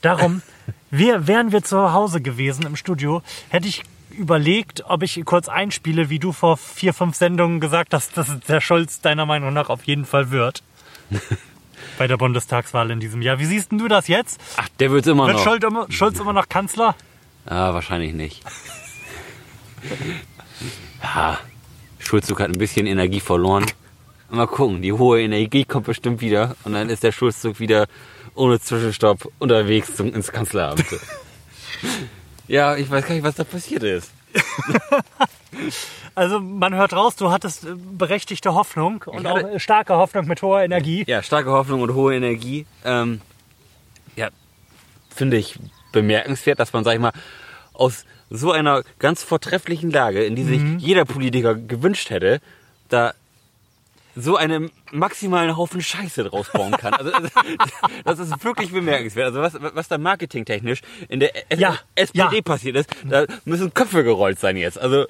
Darum, wir, wären wir zu Hause gewesen im Studio, hätte ich überlegt, ob ich kurz einspiele, wie du vor vier, fünf Sendungen gesagt hast, dass der Schulz deiner Meinung nach auf jeden Fall wird. bei der Bundestagswahl in diesem Jahr. Wie siehst denn du das jetzt? Ach, der wird's immer Wird noch. Schulz immer, Schulz immer noch Kanzler? Ah, wahrscheinlich nicht. ja, Schulzzug hat ein bisschen Energie verloren. Mal gucken, die hohe Energie kommt bestimmt wieder und dann ist der Schulzzug wieder ohne Zwischenstopp unterwegs zum, ins Kanzleramt. ja, ich weiß gar nicht, was da passiert ist. Also man hört raus, du hattest äh, berechtigte Hoffnung und auch äh, starke Hoffnung mit hoher Energie. Ja, starke Hoffnung und hohe Energie. Ähm, ja, finde ich bemerkenswert, dass man, sag ich mal, aus so einer ganz vortrefflichen Lage, in die sich jeder Politiker gewünscht hätte, da so einen maximalen Haufen Scheiße draus bauen kann. Also, das ist wirklich bemerkenswert. Also was, was da marketingtechnisch in der S Ja, SPD ja. passiert ist, da müssen Köpfe gerollt sein jetzt. Also,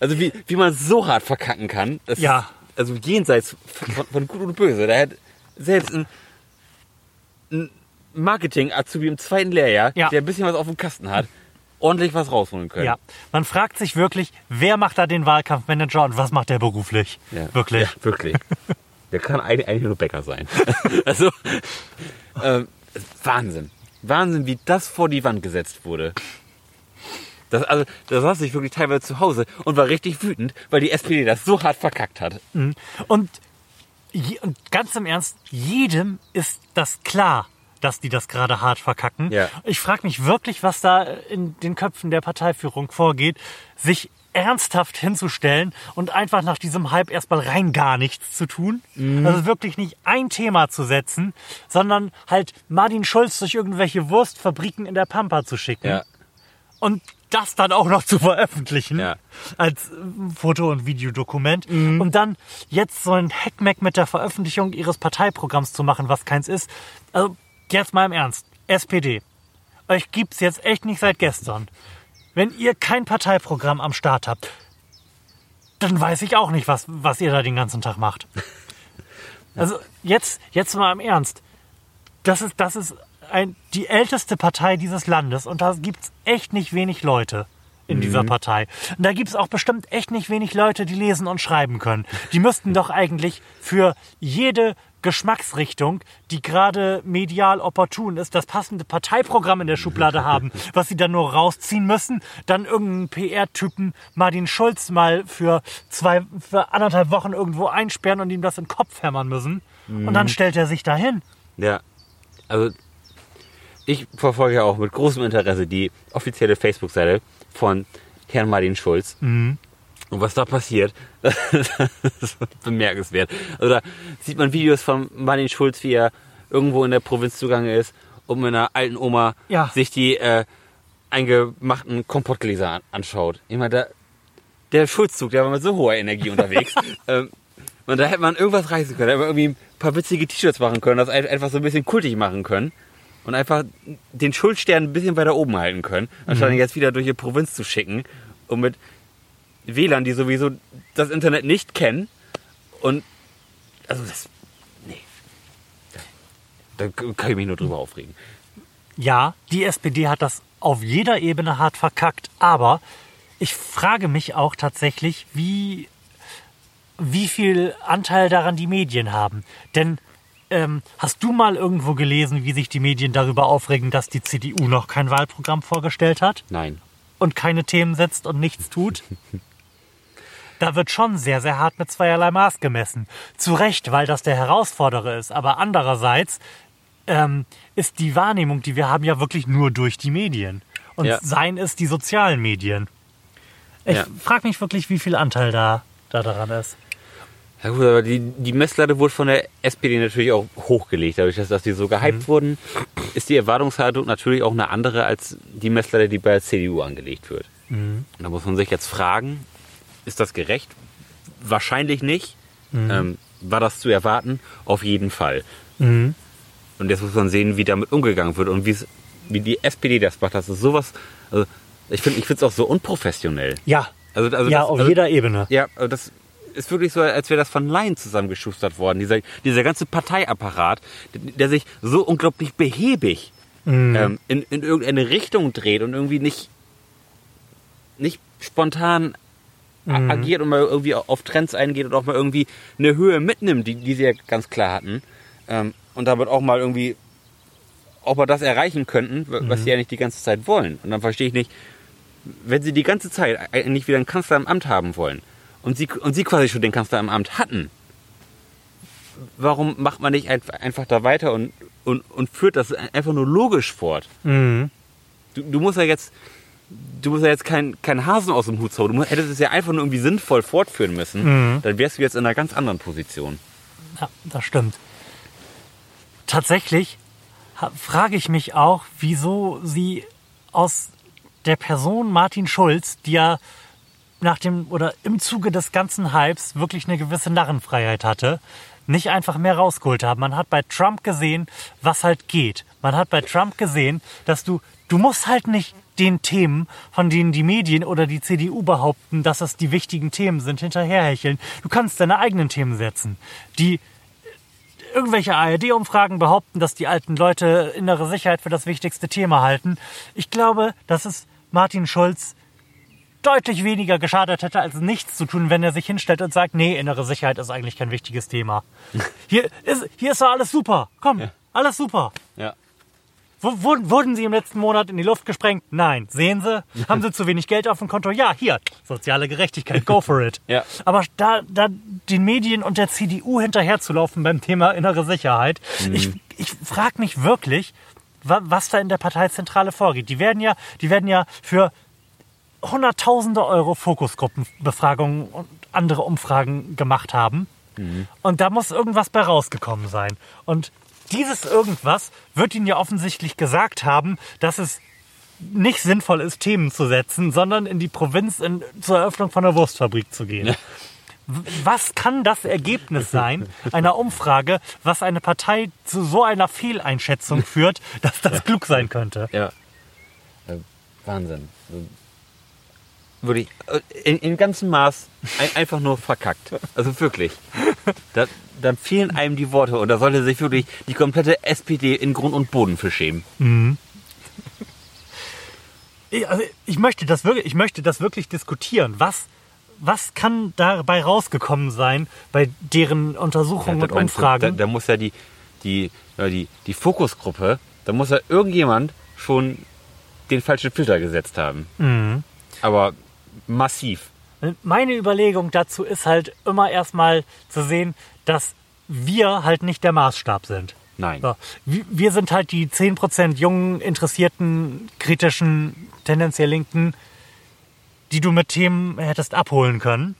also wie, wie man so hart verkacken kann. Das Ja. Ist, also jenseits von, von Gut und Böse. Da hat selbst ein, ein Marketing-Azubi im zweiten Lehrjahr, Ja. der ein bisschen was auf dem Kasten hat, ordentlich was rausholen können. Ja, man fragt sich wirklich, wer macht da den Wahlkampfmanager und was macht der beruflich? Ja. Wirklich. Ja, wirklich. Der kann eigentlich nur Bäcker sein. also, ähm, Wahnsinn. Wahnsinn, wie das vor die Wand gesetzt wurde. Das, also, da saß ich wirklich teilweise zu Hause und war richtig wütend, weil die SPD das so hart verkackt hat. Und, je, und ganz im Ernst, jedem ist das klar, dass die das gerade hart verkacken. Ja. Ich frage mich wirklich, was da in den Köpfen der Parteiführung vorgeht, sich ernsthaft hinzustellen und einfach nach diesem Hype erstmal rein gar nichts zu tun. Mhm. Also wirklich nicht ein Thema zu setzen, sondern halt Martin Schulz durch irgendwelche Wurstfabriken in der Pampa zu schicken Ja. und das dann auch noch zu veröffentlichen Ja. als Foto- und Videodokument und dann jetzt so ein Hackmack mit der Veröffentlichung ihres Parteiprogramms zu machen, was keins ist. Also jetzt mal im Ernst, SPD, euch gibt's jetzt echt nicht seit gestern. Wenn ihr kein Parteiprogramm am Start habt, dann weiß ich auch nicht, was, was ihr da den ganzen Tag macht. Also jetzt, jetzt mal im Ernst. Das ist, das ist ein, die älteste Partei dieses Landes und da gibt's echt nicht wenig Leute in dieser Partei. Und da gibt's auch bestimmt echt nicht wenig Leute, die lesen und schreiben können. Die müssten doch eigentlich für jede Geschmacksrichtung, die gerade medial opportun ist, das passende Parteiprogramm in der Schublade haben, was sie dann nur rausziehen müssen, dann irgendeinen PR-Typen Martin Schulz mal für zwei, für anderthalb Wochen irgendwo einsperren und ihm das in den Kopf hämmern müssen. Und dann stellt er sich dahin. Ja, also ich verfolge ja auch mit großem Interesse die offizielle Facebook-Seite von Herrn Martin Schulz. Und was da passiert, das ist bemerkenswert. Also da sieht man Videos von Martin Schulz, wie er irgendwo in der Provinz zugange ist und mit einer alten Oma Ja. sich die äh, eingemachten Kompottgläser an, anschaut. Ich meine, da, der Schulzzug, der war mit so hoher Energie unterwegs. ähm, und da hätte man irgendwas reißen können, da hätte man irgendwie ein paar witzige T-Shirts machen können, das ein- einfach so ein bisschen kultig machen können. Und einfach den Schuldstern ein bisschen weiter oben halten können, anstatt ihn jetzt wieder durch die Provinz zu schicken. Und mit WLAN, die sowieso das Internet nicht kennen. Und also das. Nee. Da, kann ich mich nur drüber aufregen. Ja, die SPD hat das auf jeder Ebene hart verkackt, aber ich frage mich auch tatsächlich, wie, wie viel Anteil daran die Medien haben. Denn ähm, hast du mal irgendwo gelesen, wie sich die Medien darüber aufregen, dass die CDU noch kein Wahlprogramm vorgestellt hat Nein. und keine Themen setzt und nichts tut? Da wird schon sehr, sehr hart mit zweierlei Maß gemessen. Zu Recht, weil das der Herausforderer ist. Aber andererseits ähm, ist die Wahrnehmung, die wir haben, ja wirklich nur durch die Medien. Und Ja. seien es die sozialen Medien. Ich Ja. frage mich wirklich, wie viel Anteil da, da daran ist. Ja gut, aber die, die Messlatte wurde von der SPD natürlich auch hochgelegt. Dadurch, dass, dass die so gehypt wurden, ist die Erwartungshaltung natürlich auch eine andere als die Messlatte, die bei der CDU angelegt wird. Und da muss man sich jetzt fragen, ist das gerecht? Wahrscheinlich nicht. Ähm, war das zu erwarten? Auf jeden Fall. Und jetzt muss man sehen, wie damit umgegangen wird und wie die SPD das macht. Das ist sowas, also ich finde ich finde es auch so unprofessionell. Ja, Also, also ja das, auf also, jeder Ebene. ja, also das ist wirklich so, als wäre das von Laien zusammengeschustert worden. Dieser, dieser ganze Parteiapparat, der, der sich so unglaublich behäbig ähm, in, in irgendeine Richtung dreht und irgendwie nicht, nicht spontan a- agiert und mal irgendwie auf Trends eingeht und auch mal irgendwie eine Höhe mitnimmt, die, die sie ja ganz klar hatten. Ähm, und damit auch mal irgendwie, ob wir das erreichen könnten, was sie ja nicht die ganze Zeit wollen. Und dann verstehe ich nicht, wenn sie die ganze Zeit eigentlich wieder einen Kanzler im Amt haben wollen und sie, und sie quasi schon den Kanzler im Amt hatten, warum macht man nicht einfach, einfach da weiter und, und, und führt das einfach nur logisch fort? Mhm. Du, du musst ja jetzt, du musst ja jetzt kein, kein Hasen aus dem Hut zaubern. Du hättest es ja einfach nur irgendwie sinnvoll fortführen müssen. Dann wärst du jetzt in einer ganz anderen Position. Ja, das stimmt. Tatsächlich frage ich mich auch, wieso sie aus der Person Martin Schulz, die ja nach dem oder im Zuge des ganzen Hypes wirklich eine gewisse Narrenfreiheit hatte, nicht einfach mehr rausgeholt haben. Man hat bei Trump gesehen, was halt geht. Man hat bei Trump gesehen, dass du, du musst halt nicht den Themen, von denen die Medien oder die CDU behaupten, dass es die wichtigen Themen sind, hinterherhecheln. Du kannst deine eigenen Themen setzen. Die irgendwelche ARD-Umfragen behaupten, dass die alten Leute innere Sicherheit für das wichtigste Thema halten. Ich glaube, dass es Martin Schulz deutlich weniger geschadet hätte, als nichts zu tun, wenn er sich hinstellt und sagt, nee, innere Sicherheit ist eigentlich kein wichtiges Thema. Hier ist, hier ist doch alles super. Komm, alles super. Ja. Wurden, Sie im letzten Monat in die Luft gesprengt? Nein. Sehen Sie? Haben Sie zu wenig Geld auf dem Konto? Ja, hier. Soziale Gerechtigkeit. Go for it. Ja. Aber da, da den Medien und der CDU hinterherzulaufen beim Thema innere Sicherheit, ich, ich frage mich wirklich, wa, was da in der Parteizentrale vorgeht. Die werden ja, die werden ja für Hunderttausende Euro Fokusgruppenbefragungen und andere Umfragen gemacht haben. Und da muss irgendwas bei rausgekommen sein. Und dieses irgendwas wird ihnen ja offensichtlich gesagt haben, dass es nicht sinnvoll ist, Themen zu setzen, sondern in die Provinz in, zur Eröffnung von einer Wurstfabrik zu gehen. Was kann das Ergebnis sein einer Umfrage, was eine Partei zu so einer Fehleinschätzung führt, dass das klug sein könnte? Ja. Äh, Wahnsinn. Wirklich, äh, in, in ganzem Maß ein, einfach nur verkackt. Also wirklich. Da, dann fehlen einem die Worte und da sollte sich wirklich die komplette SPD in Grund und Boden für schämen. Ich, also ich, möchte das wirklich, ich möchte das wirklich diskutieren. Was, was kann dabei rausgekommen sein bei deren Untersuchungen das und du, Umfragen? Da, da muss ja die, die, ja, die, die Fokusgruppe, da muss ja irgendjemand schon den falschen Filter gesetzt haben. Mhm. Aber massiv. Meine Überlegung dazu ist halt immer erstmal zu sehen, dass wir halt nicht der Maßstab sind. Nein. So, wir sind halt die 10% jungen, interessierten, kritischen, tendenziell linken, die du mit Themen hättest abholen können.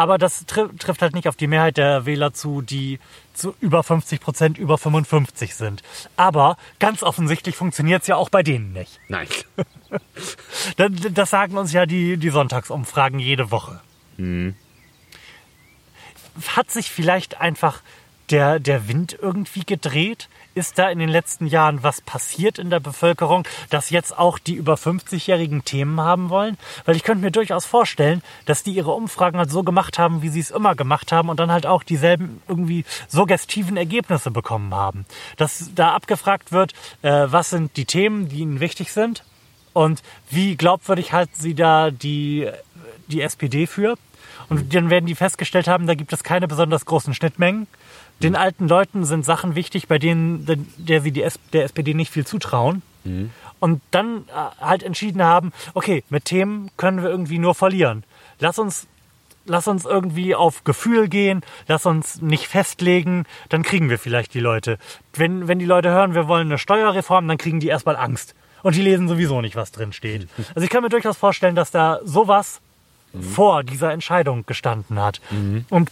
Aber das tri trifft halt nicht auf die Mehrheit der Wähler zu, die zu über 50 Prozent, über 55 sind. Aber ganz offensichtlich funktioniert es ja auch bei denen nicht. Nein. Das, das sagen uns ja die, die Sonntagsumfragen jede Woche. Hat sich vielleicht einfach der, der Wind irgendwie gedreht? Ist da in den letzten Jahren was passiert in der Bevölkerung, dass jetzt auch die über 50-Jährigen Themen haben wollen? Weil ich könnte mir durchaus vorstellen, dass die ihre Umfragen halt so gemacht haben, wie sie es immer gemacht haben und dann halt auch dieselben irgendwie suggestiven Ergebnisse bekommen haben. Dass da abgefragt wird, äh, was sind die Themen, die ihnen wichtig sind und wie glaubwürdig halten sie da die, die SPD für? Und dann werden die festgestellt haben, da gibt es keine besonders großen Schnittmengen. Den alten Leuten sind Sachen wichtig, bei denen der sie die S der SPD nicht viel zutrauen. Und dann äh, halt entschieden haben, okay, mit Themen können wir irgendwie nur verlieren. Lass uns, lass uns irgendwie auf Gefühl gehen, lass uns nicht festlegen, dann kriegen wir vielleicht die Leute. Wenn, wenn die Leute hören, wir wollen eine Steuerreform, dann kriegen die erstmal Angst. Und die lesen sowieso nicht, was drin steht. Also ich kann mir durchaus vorstellen, dass da sowas vor dieser Entscheidung gestanden hat. Und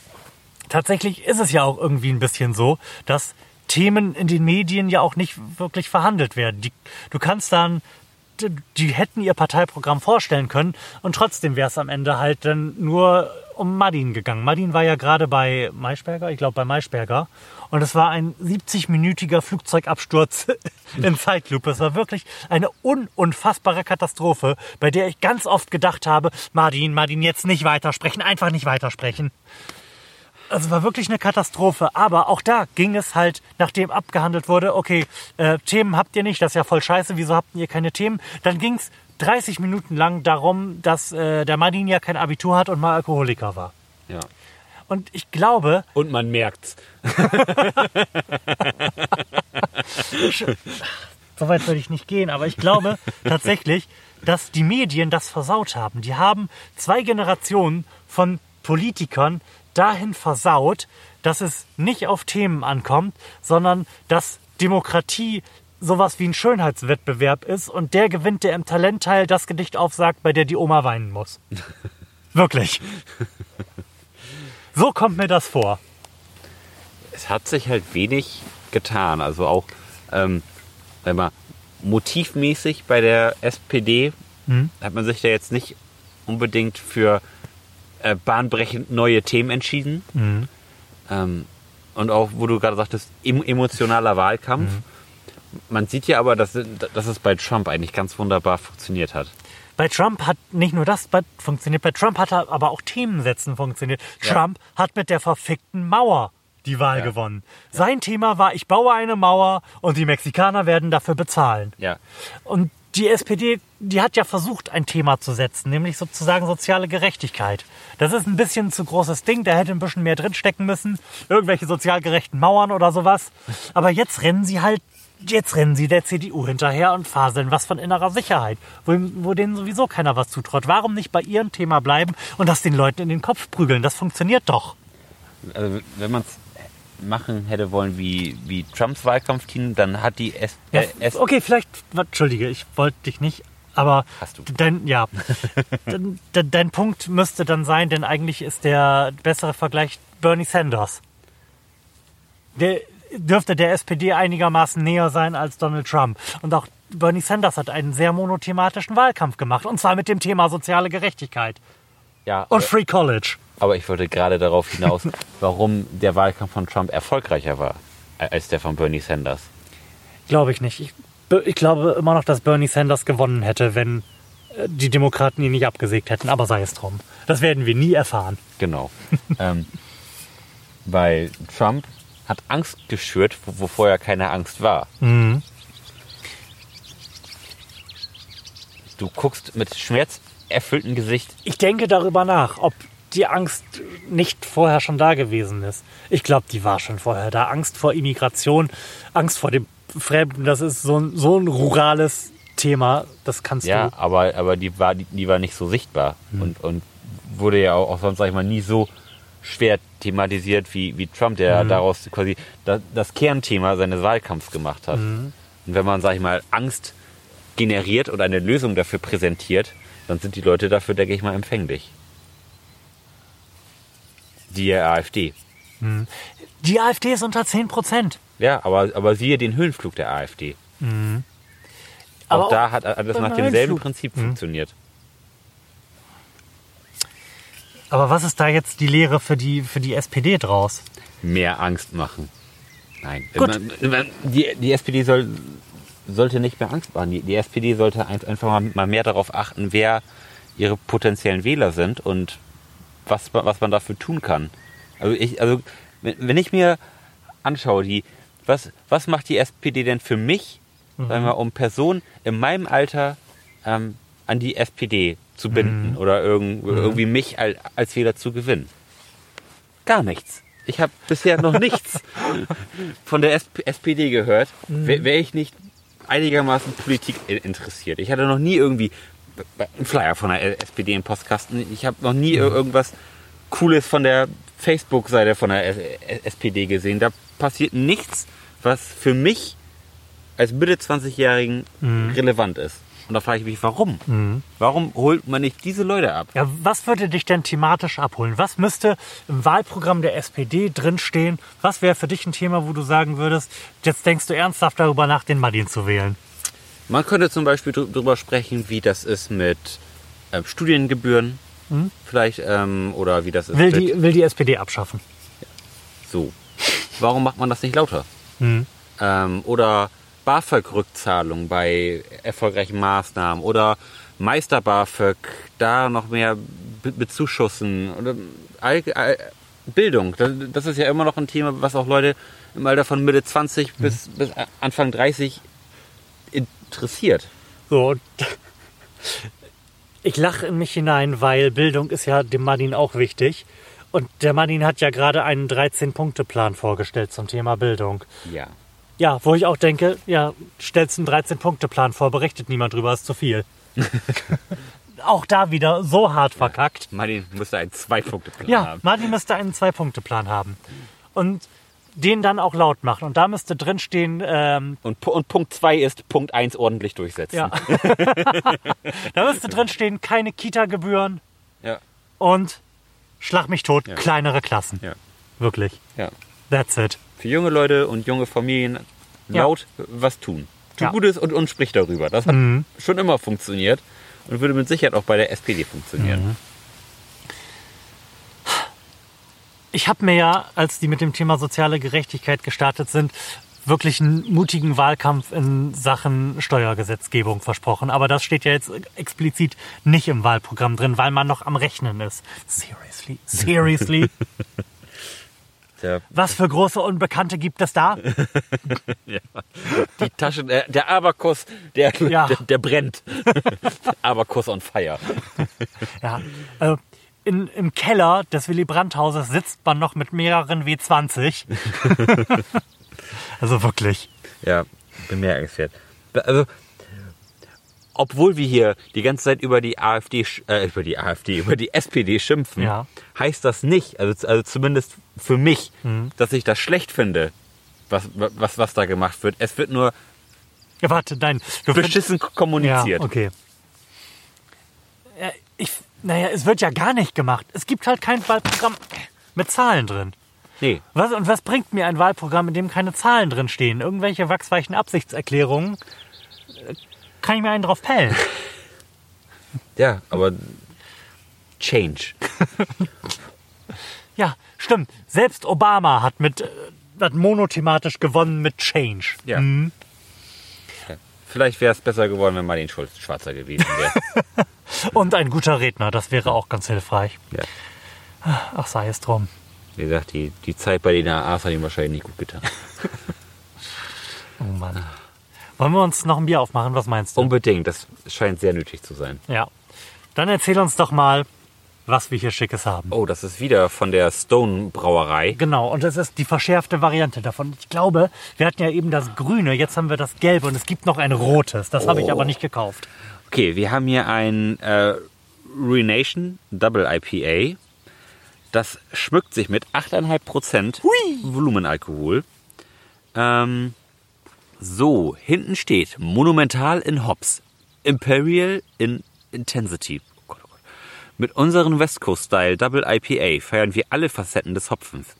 tatsächlich ist es ja auch irgendwie ein bisschen so, dass Themen in den Medien ja auch nicht wirklich verhandelt werden. Die, du kannst dann, die, die hätten ihr Parteiprogramm vorstellen können und trotzdem wäre es am Ende halt dann nur um Madin gegangen. Madin war ja gerade bei Maischberger, ich glaube bei Maischberger. Und es war ein 70-minütiger Flugzeugabsturz in Zeitlupe. Es war wirklich eine un unfassbare Katastrophe, bei der ich ganz oft gedacht habe, Martin, Martin, jetzt nicht weitersprechen, einfach nicht weitersprechen. Also es war wirklich eine Katastrophe. Aber auch da ging es halt, nachdem abgehandelt wurde, okay, äh, Themen habt ihr nicht, das ist ja voll scheiße, wieso habt ihr keine Themen? Dann ging es 30 Minuten lang darum, dass äh, der Martin ja kein Abitur hat und mal Alkoholiker war. Ja. Und ich glaube, Und man merkt's. so weit würde ich nicht gehen, aber ich glaube tatsächlich, dass die Medien das versaut haben. Die haben zwei Generationen von Politikern dahin versaut, dass es nicht auf Themen ankommt, sondern dass Demokratie sowas wie ein Schönheitswettbewerb ist und der gewinnt, der im Talentteil das Gedicht aufsagt, bei der die Oma weinen muss. Wirklich. So kommt mir das vor. Es hat sich halt wenig getan. Also auch, ähm, wenn man motivmäßig bei der SPD hat man sich da jetzt nicht unbedingt für äh, bahnbrechend neue Themen entschieden. Ähm, und auch, wo du gerade sagtest, em emotionaler Wahlkampf. Man sieht ja aber, dass, dass es bei Trump eigentlich ganz wunderbar funktioniert hat. Bei Trump hat nicht nur das funktioniert, bei Trump hat er aber auch Themensetzen funktioniert. Ja. Trump hat mit der verfickten Mauer die Wahl gewonnen. Sein Thema war, ich baue eine Mauer und die Mexikaner werden dafür bezahlen. Ja. Und die SPD, die hat ja versucht, ein Thema zu setzen, nämlich sozusagen soziale Gerechtigkeit. Das ist ein bisschen zu großes Ding, da hätte ein bisschen mehr drinstecken müssen. Irgendwelche sozial gerechten Mauern oder sowas. Aber jetzt rennen sie halt, jetzt rennen sie der CDU hinterher und faseln was von innerer Sicherheit, wo, wo denen sowieso keiner was zutraut. Warum nicht bei ihrem Thema bleiben und das den Leuten in den Kopf prügeln? Das funktioniert doch. Also, wenn man es machen hätte wollen wie, wie Trumps Wahlkampfteam, dann hat die S Ja, äh, S okay, vielleicht, entschuldige, ich wollte dich nicht, aber Hast du. dein, ja, dein, dein Punkt müsste dann sein, denn eigentlich ist der bessere Vergleich Bernie Sanders. Der dürfte der SPD einigermaßen näher sein als Donald Trump. Und auch Bernie Sanders hat einen sehr monothematischen Wahlkampf gemacht, und zwar mit dem Thema soziale Gerechtigkeit ja, und Free College. aber ich wollte gerade darauf hinaus, warum der Wahlkampf von Trump erfolgreicher war als der von Bernie Sanders. Glaube ich nicht. Ich, ich glaube immer noch, dass Bernie Sanders gewonnen hätte, wenn äh, die Demokraten ihn nicht abgesägt hätten. Aber sei es drum. Das werden wir nie erfahren. Genau. ähm, weil Trump hat Angst geschürt, wo, wo vorher keine Angst war. Du guckst mit schmerzerfülltem Gesicht. Ich denke darüber nach, ob die Angst nicht vorher schon da gewesen ist. Ich glaube, die war schon vorher da. Angst vor Immigration, Angst vor dem Fremden, das ist so ein, so ein rurales Thema. Das kannst Ja, du. aber, aber die, war, die, die war nicht so sichtbar und, und wurde ja auch, auch sonst, sag ich mal, nie so schwer thematisiert wie, wie Trump, der daraus quasi das, das Kernthema seines Wahlkampfs gemacht hat. Und wenn man, sag ich mal, Angst generiert und eine Lösung dafür präsentiert, dann sind die Leute dafür, denke ich mal, empfänglich. Die AfD. Die AfD ist unter 10 Prozent. Ja, aber, aber siehe den Höhenflug der AfD. Aber auch da hat beim nach demselben. Prinzip funktioniert. Aber was ist da jetzt die Lehre für die, für die SPD draus? mehr Angst machen. Nein. Gut. Die, die SPD soll, sollte nicht mehr Angst machen. Die, die SPD sollte ein- einfach mal, mehr darauf achten, wer ihre potenziellen Wähler sind und was, man- was man dafür tun kann. Also ich, also wenn, ich mir anschaue, die, was, was macht die SPD denn für mich, sagen wir mal, um Personen in meinem Alter ähm, an die SPD zu binden oder irgend, irgendwie mich als, als Wähler zu gewinnen? Gar nichts. Ich habe bisher noch nichts von der SP SPD gehört. Wäre wär ich nicht einigermaßen Politik interessiert. Ich hatte noch nie irgendwie einen Flyer von der SPD im Postkasten. Ich habe noch nie ir- irgendwas Cooles von der Facebook-Seite von der SPD gesehen. Da passiert nichts, was für mich als Mitte 20-Jährigen relevant ist. Und da frage ich mich, warum? Warum holt man nicht diese Leute ab? Ja, was würde dich denn thematisch abholen? Was müsste im Wahlprogramm der SPD drinstehen? Was wäre für dich ein Thema, wo du sagen würdest, jetzt denkst du ernsthaft darüber nach, den Martin zu wählen? Man könnte zum Beispiel darüber sprechen, wie das ist mit ähm, Studiengebühren, vielleicht, ähm, oder wie das ist Will mit die, will die SPD abschaffen? so. Warum macht man das nicht lauter? Ähm, oder BAföG-Rückzahlung bei erfolgreichen Maßnahmen oder Meister BAföG, da noch mehr be bezuschussen oder Bildung. Das, ist ja immer noch ein Thema, was auch Leute im Alter von Mitte 20 bis, bis Anfang 30 interessiert. So, und ich lache in mich hinein, weil Bildung ist ja dem Martin auch wichtig. Und der Martin hat ja gerade einen 13-Punkte-Plan vorgestellt zum Thema Bildung. Ja. Ja, wo ich auch denke, ja, stellst einen 13-Punkte-Plan vor, berichtet niemand drüber, ist zu viel. auch da wieder so hart verkackt. Martin müsste einen Zwei-Punkte-Plan Ja, haben. Martin müsste einen Zwei-Punkte-Plan haben. Und den dann auch laut machen. Und da müsste drinstehen, ähm, Und, und Punkt 2 ist Punkt 1 ordentlich durchsetzen. ja. da müsste drinstehen, keine Kita-Gebühren Ja. und schlag mich tot, kleinere Klassen. Ja. Wirklich. ja. That's it. Für junge Leute und junge Familien Ja. laut was tun. Tu Ja. Gutes und, und sprich darüber. Das hat schon immer funktioniert und würde mit Sicherheit auch bei der SPD funktionieren. Ich habe mir ja, als die mit dem Thema soziale Gerechtigkeit gestartet sind, wirklich einen mutigen Wahlkampf in Sachen Steuergesetzgebung versprochen. Aber das steht ja jetzt explizit nicht im Wahlprogramm drin, weil man noch am Rechnen ist. Seriously? Seriously? Der, Was für große Unbekannte gibt es da? die Tasche, der, der Abakus, der, Ja. der, der brennt. Abakus on fire. Ja, äh, in, Im Keller des Willy Brandt-Hauses sitzt man noch mit mehreren W20. also wirklich. Ja, bemerkenswert. Also, obwohl wir hier die ganze Zeit über die AfD, äh, über die AfD, über die SPD schimpfen, Ja. heißt das nicht, also, also zumindest für mich, dass ich das schlecht finde, was, was, was da gemacht wird. Es wird nur Ja, warte, nein. Du beschissen kommuniziert. Ja, okay. Ja, ich, naja, es wird ja gar nicht gemacht. Es gibt halt kein Wahlprogramm mit Zahlen drin. Nee, Was, und was bringt mir ein Wahlprogramm, in dem keine Zahlen drin stehen? Irgendwelche wachsweichen Absichtserklärungen? Kann ich mir einen drauf pellen? ja, aber Change. Ja, stimmt. Selbst Obama hat mit äh, hat monothematisch gewonnen mit Change. Ja. Ja. Vielleicht wäre es besser geworden, wenn Martin Schulz schwarzer gewesen wäre. Und ein guter Redner, das wäre auch ganz hilfreich. ja. Ach, sei es drum. Wie gesagt, die, die Zeit bei den AAs hat ihm wahrscheinlich nicht gut getan. Oh Mann. Wollen wir uns noch ein Bier aufmachen? Was meinst du? Unbedingt, das scheint sehr nötig zu sein. Ja. Dann erzähl uns doch mal, was wir hier Schickes haben. Oh, das ist wieder von der Stone Brauerei. Genau, und es ist die verschärfte Variante davon. Ich glaube, wir hatten ja eben das Grüne, jetzt haben wir das Gelbe und es gibt noch ein Rotes. Das habe ich Oh. aber nicht gekauft. Okay, wir haben hier ein äh, Ruination Double IPA. Das schmückt sich mit 8,5% Volumenalkohol. Ähm, so, hinten steht Monumental in Hops, Imperial in Intensity. Oh Gott, oh Gott. Mit unserem West Coast Style Double IPA feiern wir alle Facetten des Hopfens.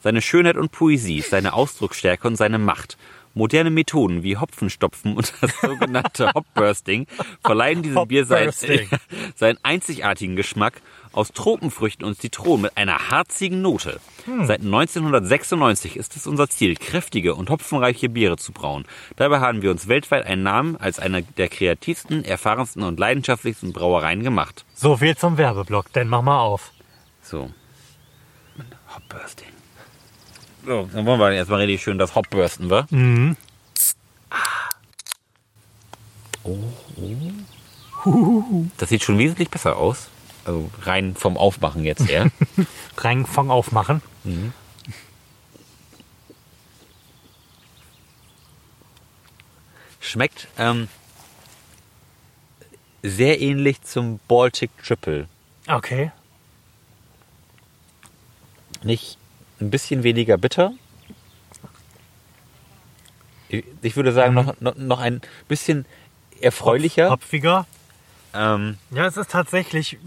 Seine Schönheit und Poesie, seine Ausdrucksstärke und seine Macht. Moderne Methoden wie Hopfenstopfen und das sogenannte Hopbursting verleihen diesem Bier seinen, seinen einzigartigen Geschmack aus Tropenfrüchten und Zitronen mit einer harzigen Note. Seit 1996 ist es unser Ziel, kräftige und hopfenreiche Biere zu brauen. Dabei haben wir uns weltweit einen Namen als einer der kreativsten, erfahrensten und leidenschaftlichsten Brauereien gemacht. So viel zum Werbeblock, denn mach mal auf. So. Hopbursting. So, dann wollen wir erstmal richtig schön das Hopbursten, wa? Mhm. Oh, oh. Das sieht schon wesentlich besser aus. Also rein vom Aufmachen jetzt her. Reingfang aufmachen. Schmeckt ähm, sehr ähnlich zum Baltic Triple. Okay. Nicht ein bisschen weniger bitter. Ich würde sagen, noch, noch, noch ein bisschen erfreulicher. Hopfiger. Ähm, Ja, es ist tatsächlich,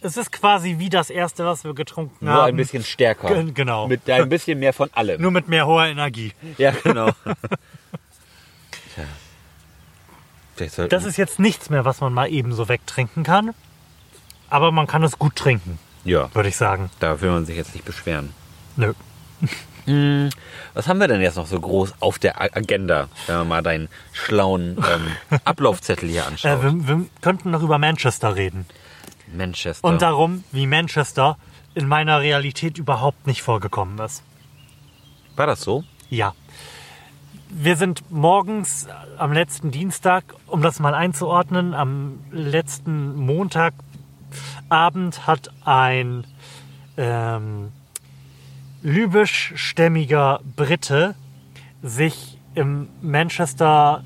es ist quasi wie das erste, was wir getrunken nur haben. ein bisschen stärker. Ge- genau. Mit ein bisschen mehr von allem. Nur mit mehr hoher Energie. Ja, genau. Tja. Das ist jetzt nichts mehr, was man mal eben so wegtrinken kann. Aber man kann es gut trinken, ja, würde ich sagen. da will man sich jetzt nicht beschweren. Nö. Was haben wir denn jetzt noch so groß auf der Agenda, wenn man mal deinen schlauen ähm, Ablaufzettel hier Äh, anschaut? wir, wir könnten noch über Manchester reden. Manchester. Und darum, wie Manchester in meiner Realität überhaupt nicht vorgekommen ist. War das so? Ja. Wir sind morgens am letzten Dienstag, um das mal einzuordnen, am letzten Montagabend hat ein ähm, lybischstämmiger Brite sich im Manchester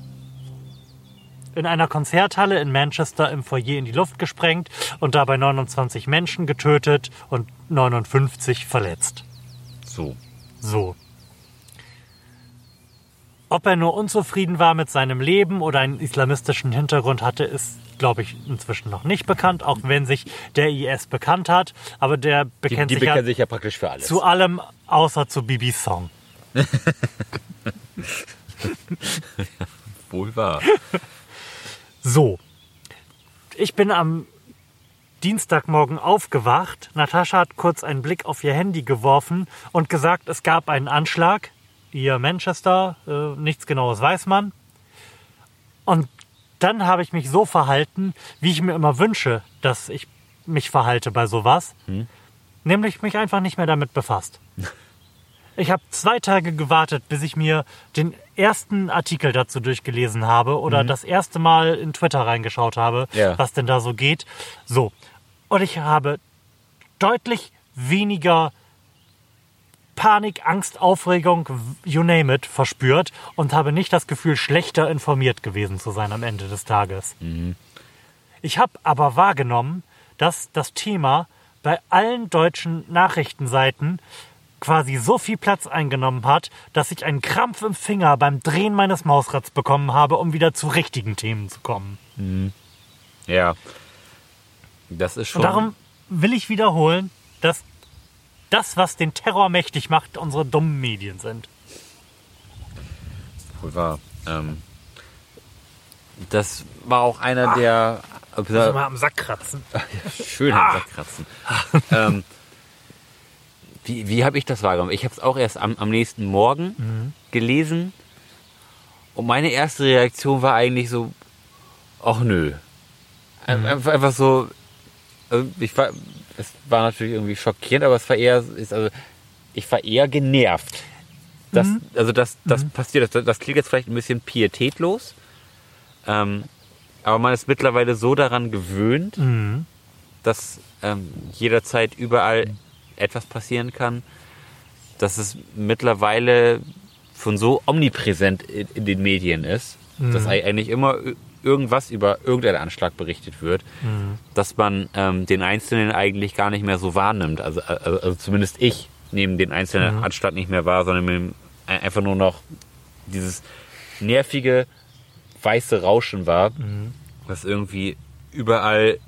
in einer Konzerthalle in Manchester im Foyer in die Luft gesprengt und dabei 29 Menschen getötet und 59 verletzt. So. So. Ob er nur unzufrieden war mit seinem Leben oder einen islamistischen Hintergrund hatte, ist, glaube ich, inzwischen noch nicht bekannt, auch wenn sich der IS bekannt hat. Aber der Die, bekennt die sich ja bekennen sich ja praktisch für alles. zu allem, außer zu Bibis Song. Wohl wahr. So. Ich bin am Dienstagmorgen aufgewacht. Natascha hat kurz einen Blick auf ihr Handy geworfen und gesagt, es gab einen Anschlag. Ihr Manchester, äh, nichts genaues weiß man. Und dann habe ich mich so verhalten, wie ich mir immer wünsche, dass ich mich verhalte bei sowas. Nämlich mich einfach nicht mehr damit befasst. Ich habe zwei Tage gewartet, bis ich mir den ersten Artikel dazu durchgelesen habe oder das erste Mal in Twitter reingeschaut habe, Ja. was denn da so geht. So. Und ich habe deutlich weniger Panik, Angst, Aufregung, you name it, verspürt und habe nicht das Gefühl, schlechter informiert gewesen zu sein am Ende des Tages. Ich habe aber wahrgenommen, dass das Thema bei allen deutschen Nachrichtenseiten quasi so viel Platz eingenommen hat, dass ich einen Krampf im Finger beim Drehen meines Mausrads bekommen habe, um wieder zu richtigen Themen zu kommen. Ja. Das ist schon. Und darum will ich wiederholen, dass das, was den Terror mächtig macht, unsere dummen Medien sind. Wohl wahr. Ähm, das war auch einer der. Also mal am Sack kratzen. Schön am Sack kratzen. ähm, wie wie habe ich das wahrgenommen? Ich habe es auch erst am, am nächsten Morgen gelesen. Und meine erste Reaktion war eigentlich so, ach nö. Ein- Einfach, so, äh, ich war, es war natürlich irgendwie schockierend, aber es war eher, ist also, ich war eher genervt. Das, Also das, das passiert, das, das klingt jetzt vielleicht ein bisschen pietätlos, ähm, aber man ist mittlerweile so daran gewöhnt, Mhm. dass ähm, jederzeit überall etwas passieren kann, dass es mittlerweile schon so omnipräsent in, in den Medien ist, dass ei- eigentlich immer irgendwas über irgendeinen Anschlag berichtet wird, dass man ähm, den Einzelnen eigentlich gar nicht mehr so wahrnimmt. Also, also, also zumindest ich nehme den einzelnen Anschlag nicht mehr wahr, sondern einfach nur noch dieses nervige weiße Rauschen war, was irgendwie überall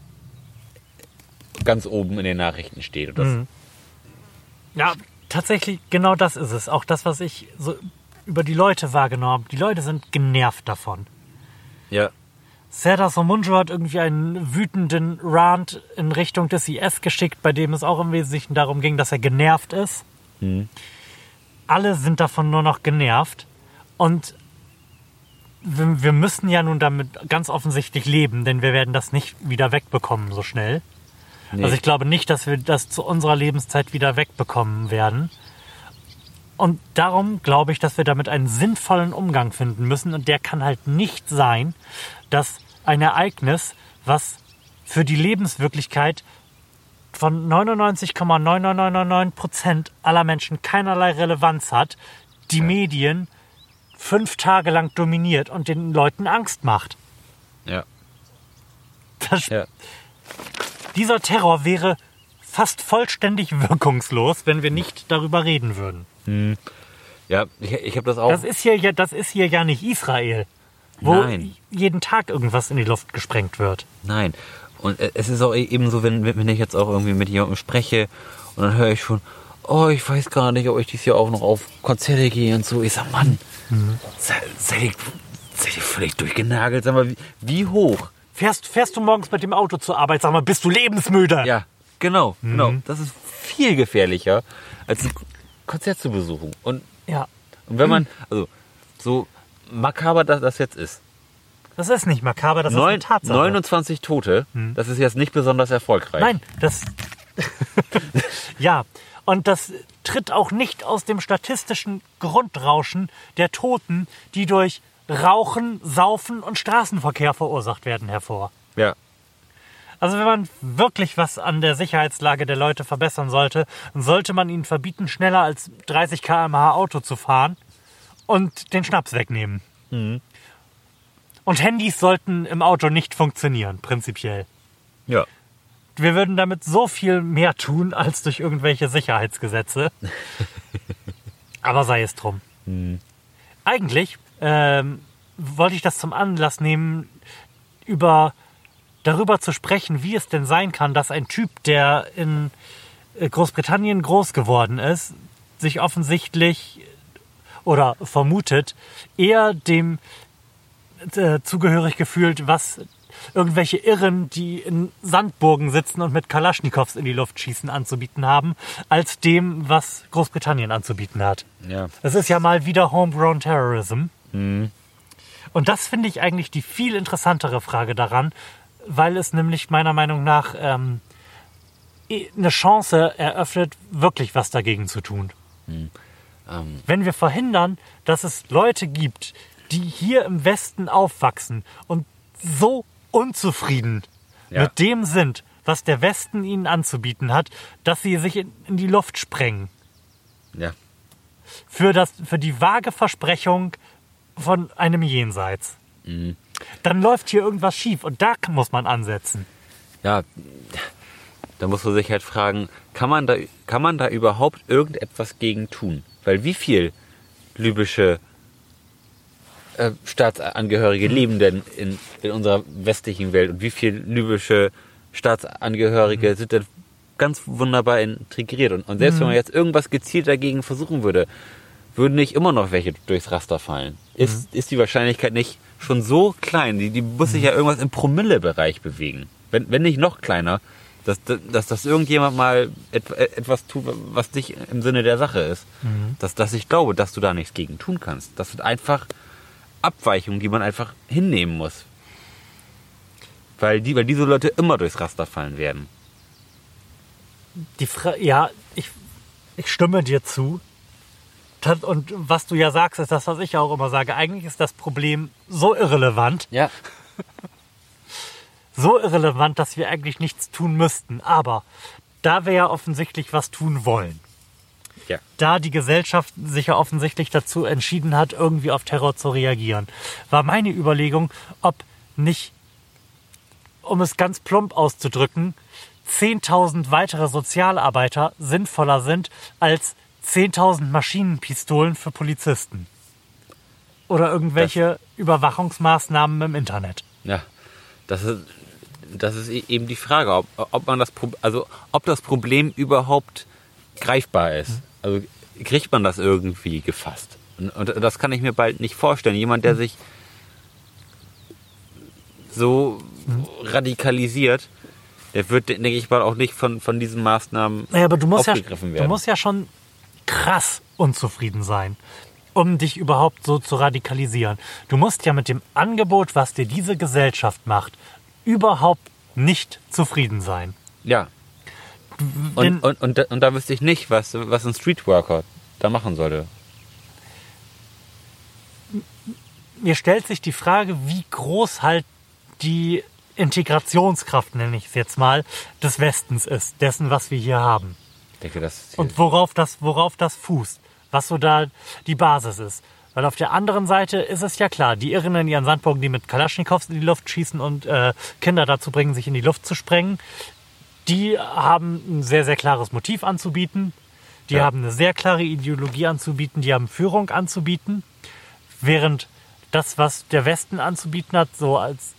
ganz oben in den Nachrichten steht. Das, Ja, tatsächlich, genau das ist es. Auch das, was ich so über die Leute wahrgenommen habe. Die Leute sind genervt davon. Ja, Serdar Somuncu hat irgendwie einen wütenden Rant in Richtung des IS geschickt, bei dem es auch im Wesentlichen darum ging, dass er genervt ist. Alle sind davon nur noch genervt. Und wir, wir müssen ja nun damit ganz offensichtlich leben, denn wir werden das nicht wieder wegbekommen so schnell. nee. Also ich glaube nicht, dass wir das zu unserer Lebenszeit wieder wegbekommen werden. Und darum glaube ich, dass wir damit einen sinnvollen Umgang finden müssen. Und der kann halt nicht sein, dass ein Ereignis, was für die Lebenswirklichkeit von 99,9999 Prozent aller Menschen keinerlei Relevanz hat, die Medien fünf Tage lang dominiert und den Leuten Angst macht. ja, Das ja. Dieser Terror wäre fast vollständig wirkungslos, wenn wir nicht darüber reden würden. Ja, ich, ich habe das auch. Das ist hier ja, das ist hier ja nicht Israel, wo Nein. jeden Tag irgendwas in die Luft gesprengt wird. Nein. Und äh, es ist auch eben so, wenn, wenn ich jetzt auch irgendwie mit jemandem spreche und dann höre ich schon, oh, ich weiß gar nicht, ob ich dieses Jahr auch noch auf Konzerte gehe und so. Ich sag, Mann, sei, seid, ihr, seid ihr völlig durchgenagelt? Sag mal, wie, wie hoch? Fährst, fährst du morgens mit dem Auto zur Arbeit, sag mal, bist du lebensmüde? Ja, genau, genau. Das ist viel gefährlicher, als ein Konzert zu besuchen. Und, ja. und wenn man, also so makaber das, das jetzt ist, Das ist nicht makaber, das ist Neun, eine Tatsache. 29 Tote, das ist jetzt nicht besonders erfolgreich. Nein, das. ja, und das tritt auch nicht aus dem statistischen Grundrauschen der Toten, die durch Rauchen, Saufen und Straßenverkehr verursacht werden, hervor. Ja, Also wenn man wirklich was an der Sicherheitslage der Leute verbessern sollte, dann sollte man ihnen verbieten, schneller als 30 km/h Auto zu fahren und den Schnaps wegnehmen. Und Handys sollten im Auto nicht funktionieren, prinzipiell. Ja. Wir würden damit so viel mehr tun als durch irgendwelche Sicherheitsgesetze. Aber sei es drum. Eigentlich ähm, wollte ich das zum Anlass nehmen, über darüber zu sprechen, wie es denn sein kann, dass ein Typ, der in äh, Großbritannien groß geworden ist, sich offensichtlich oder vermutet eher dem äh, zugehörig gefühlt, was irgendwelche Irren, die in Sandburgen sitzen und mit Kalaschnikows in die Luft schießen, anzubieten haben, als dem, was Großbritannien anzubieten hat. Ja. Das ist ja mal wieder Homegrown Terrorism. Und das finde ich eigentlich die viel interessantere Frage daran, weil es nämlich meiner Meinung nach ähm, eh eine Chance eröffnet, wirklich was dagegen zu tun. Ähm, Wenn wir verhindern, dass es Leute gibt, die hier im Westen aufwachsen und so unzufrieden Ja. mit dem sind, was der Westen ihnen anzubieten hat, dass sie sich in, in die Luft sprengen. ja. Für, das, für die vage Versprechung von einem Jenseits. Dann läuft hier irgendwas schief und da muss man ansetzen. Ja, da muss man sich halt fragen, kann man da, kann man da überhaupt irgendetwas gegen tun? Weil wie viel libysche äh, Staatsangehörige leben denn in, in unserer westlichen Welt und wie viel libysche Staatsangehörige sind denn ganz wunderbar integriert? Und, und selbst wenn man jetzt irgendwas gezielt dagegen versuchen würde, würden nicht immer noch welche durchs Raster fallen. Ist, ist die Wahrscheinlichkeit nicht schon so klein? Die, die muss sich ja irgendwas im Promillebereich bewegen. Wenn, wenn nicht noch kleiner, dass, dass, dass irgendjemand mal et, etwas tut, was nicht im Sinne der Sache ist. Dass, dass ich glaube, dass du da nichts gegen tun kannst. Das sind einfach Abweichungen, die man einfach hinnehmen muss. Weil, die, weil diese Leute immer durchs Raster fallen werden. Die Fra ja, ich, ich stimme dir zu. Und was du ja sagst, ist das, was ich auch immer sage. Eigentlich ist das Problem so irrelevant, Ja. so irrelevant, dass wir eigentlich nichts tun müssten. Aber da wir ja offensichtlich was tun wollen, Ja. da die Gesellschaft sich ja offensichtlich dazu entschieden hat, irgendwie auf Terror zu reagieren, war meine Überlegung, ob nicht, um es ganz plump auszudrücken, 10.000 weitere Sozialarbeiter sinnvoller sind als 10.000 Maschinenpistolen für Polizisten. Oder irgendwelche Überwachungsmaßnahmen im Internet. Ja, das ist, das ist e- eben die Frage, ob, ob man das, also ob das Problem überhaupt greifbar ist. Also kriegt man das irgendwie gefasst? Und, und das kann ich mir bald nicht vorstellen. Jemand, der sich so radikalisiert, der wird, denke ich mal, auch nicht von, von diesen Maßnahmen Naja, aber du musst, ja, aufgegriffen du werden. musst ja schon krass unzufrieden sein, um dich überhaupt so zu radikalisieren. Du musst ja mit dem Angebot, was dir diese Gesellschaft macht, überhaupt nicht zufrieden sein. ja. Und, und, und, da, und da wüsste ich nicht, was, was ein Streetworker da machen sollte. Mir stellt sich die Frage, wie groß halt die Integrationskraft, nenne ich es jetzt mal, des Westens ist, dessen, was wir hier haben. Ich denke, das Und worauf das, worauf das fußt, was so da die Basis ist. Weil auf der anderen Seite ist es ja klar, die Irren in ihren Sandburgen, die mit Kalaschnikows in die Luft schießen und äh, Kinder dazu bringen, sich in die Luft zu sprengen, die haben ein sehr, sehr klares Motiv anzubieten. Die Ja. haben eine sehr klare Ideologie anzubieten, die haben Führung anzubieten. Während das, was der Westen anzubieten hat, so als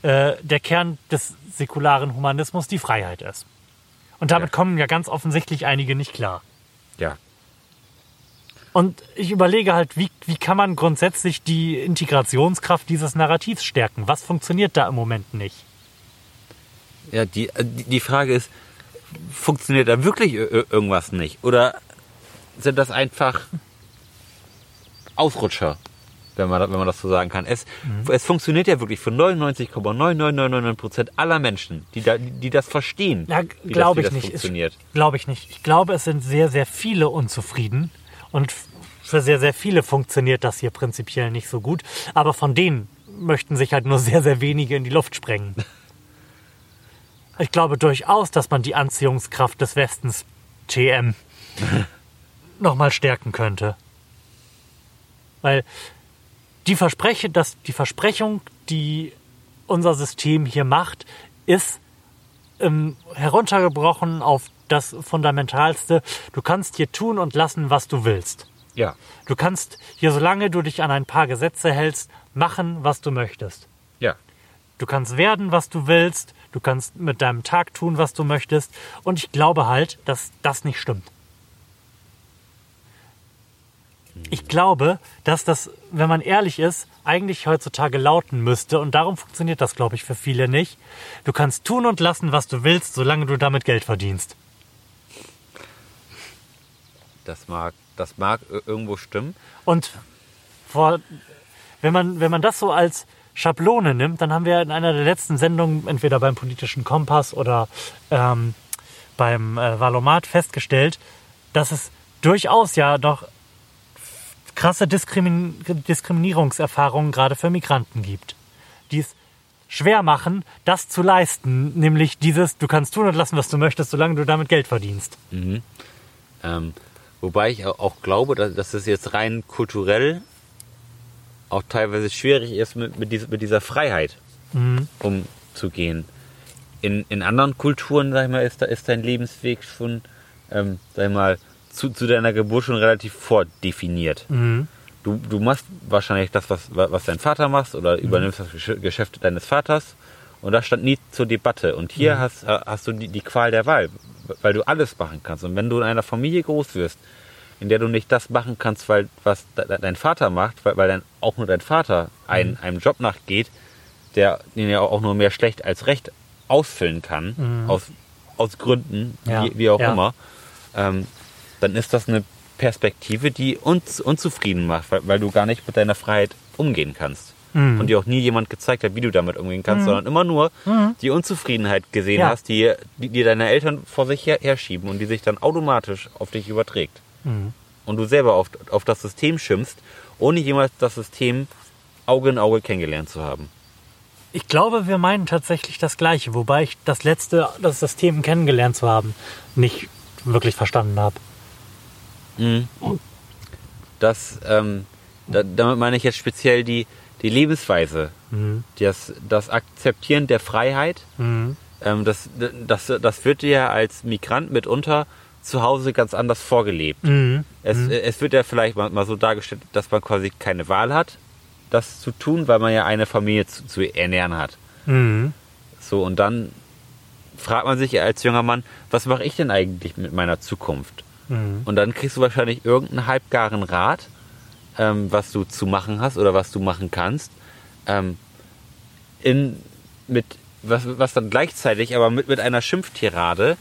äh, der Kern des säkularen Humanismus die Freiheit ist. Und damit Ja. kommen ja ganz offensichtlich einige nicht klar. ja. Und ich überlege halt, wie, wie kann man grundsätzlich die Integrationskraft dieses Narrativs stärken? Was funktioniert da im Moment nicht? Ja, die, die Frage ist, funktioniert da wirklich ir- ir- irgendwas nicht? Oder sind das einfach Ausrutscher, wenn man, wenn man das so sagen kann? Es, es funktioniert ja wirklich für 99,9999 Prozent aller Menschen, die, da, die das verstehen. Ja, glaube ich das nicht. Glaube ich nicht. Ich glaube, es sind sehr, sehr viele unzufrieden. Und für sehr, sehr viele funktioniert das hier prinzipiell nicht so gut. Aber von denen möchten sich halt nur sehr, sehr wenige in die Luft sprengen. Ich glaube durchaus, dass man die Anziehungskraft des Westens TM nochmal stärken könnte. Weil die, Verspreche, dass die Versprechung, die unser System hier macht, ist ähm, heruntergebrochen auf das Fundamentalste. Du kannst hier tun und lassen, was du willst. Ja. Du kannst hier, solange du dich an ein paar Gesetze hältst, machen, was du möchtest. Ja. Du kannst werden, was du willst. Du kannst mit deinem Tag tun, was du möchtest. Und ich glaube halt, dass das nicht stimmt. Ich glaube, dass das, wenn man ehrlich ist, eigentlich heutzutage lauten müsste. Und darum funktioniert das, glaube ich, für viele nicht. Du kannst tun und lassen, was du willst, solange du damit Geld verdienst. Das mag, das mag irgendwo stimmen. Und vor, wenn, man, wenn man das so als Schablone nimmt, dann haben wir in einer der letzten Sendungen, entweder beim politischen Kompass oder ähm, beim äh, Valomat, festgestellt, dass es durchaus ja noch krasse Diskrimin Diskriminierungserfahrungen gerade für Migranten gibt, die es schwer machen, das zu leisten, nämlich dieses, du kannst tun und lassen, was du möchtest, solange du damit Geld verdienst. Mhm. Ähm, wobei ich auch glaube, dass, dass es jetzt rein kulturell auch teilweise schwierig ist, mit, mit, dieser, mit dieser Freiheit Mhm. umzugehen. In, in anderen Kulturen, sag ich mal, ist, da, ist dein Lebensweg schon, ähm, sag ich mal, zu, zu deiner Geburt schon relativ vordefiniert. Mhm. Du, du machst wahrscheinlich das, was, was dein Vater macht, oder übernimmst das Gesch- Geschäft deines Vaters. Und das stand nie zur Debatte. Und hier hast, äh, hast du die, die Qual der Wahl, weil du alles machen kannst. Und wenn du in einer Familie groß wirst, in der du nicht das machen kannst, weil was de- de- dein Vater macht, weil, weil dann auch nur dein Vater ein, einem Job nachgeht, der den er auch nur mehr schlecht als recht ausfüllen kann, aus, aus Gründen, Ja, wie, wie auch ja. immer, ähm, dann ist das eine Perspektive, die uns unzufrieden macht, weil, weil du gar nicht mit deiner Freiheit umgehen kannst. Mhm. Und dir auch nie jemand gezeigt hat, wie du damit umgehen kannst, sondern immer nur die Unzufriedenheit gesehen Ja. hast, die, die dir deine Eltern vor sich her, herschieben und die sich dann automatisch auf dich überträgt. Mhm. Und du selber auf, auf das System schimpfst, ohne jemals das System Auge in Auge kennengelernt zu haben. Ich glaube, wir meinen tatsächlich das Gleiche, wobei ich das letzte, das System kennengelernt zu haben, nicht wirklich verstanden habe. Das, ähm, da, damit meine ich jetzt speziell die, die Lebensweise, das, das Akzeptieren der Freiheit. Mhm. Ähm, das, das, das wird dir als Migrant mitunter zu Hause ganz anders vorgelebt. Mhm. Es, es wird ja vielleicht mal, mal so dargestellt, dass man quasi keine Wahl hat, das zu tun, weil man ja eine Familie zu, zu ernähren hat. Mhm. So, und dann fragt man sich als junger Mann, was mache ich denn eigentlich mit meiner Zukunft? Mhm. Und dann kriegst du wahrscheinlich irgendeinen halbgaren Rat, ähm, was du zu machen hast oder was du machen kannst, ähm, in, mit, was, was dann gleichzeitig aber mit, mit einer Schimpftirade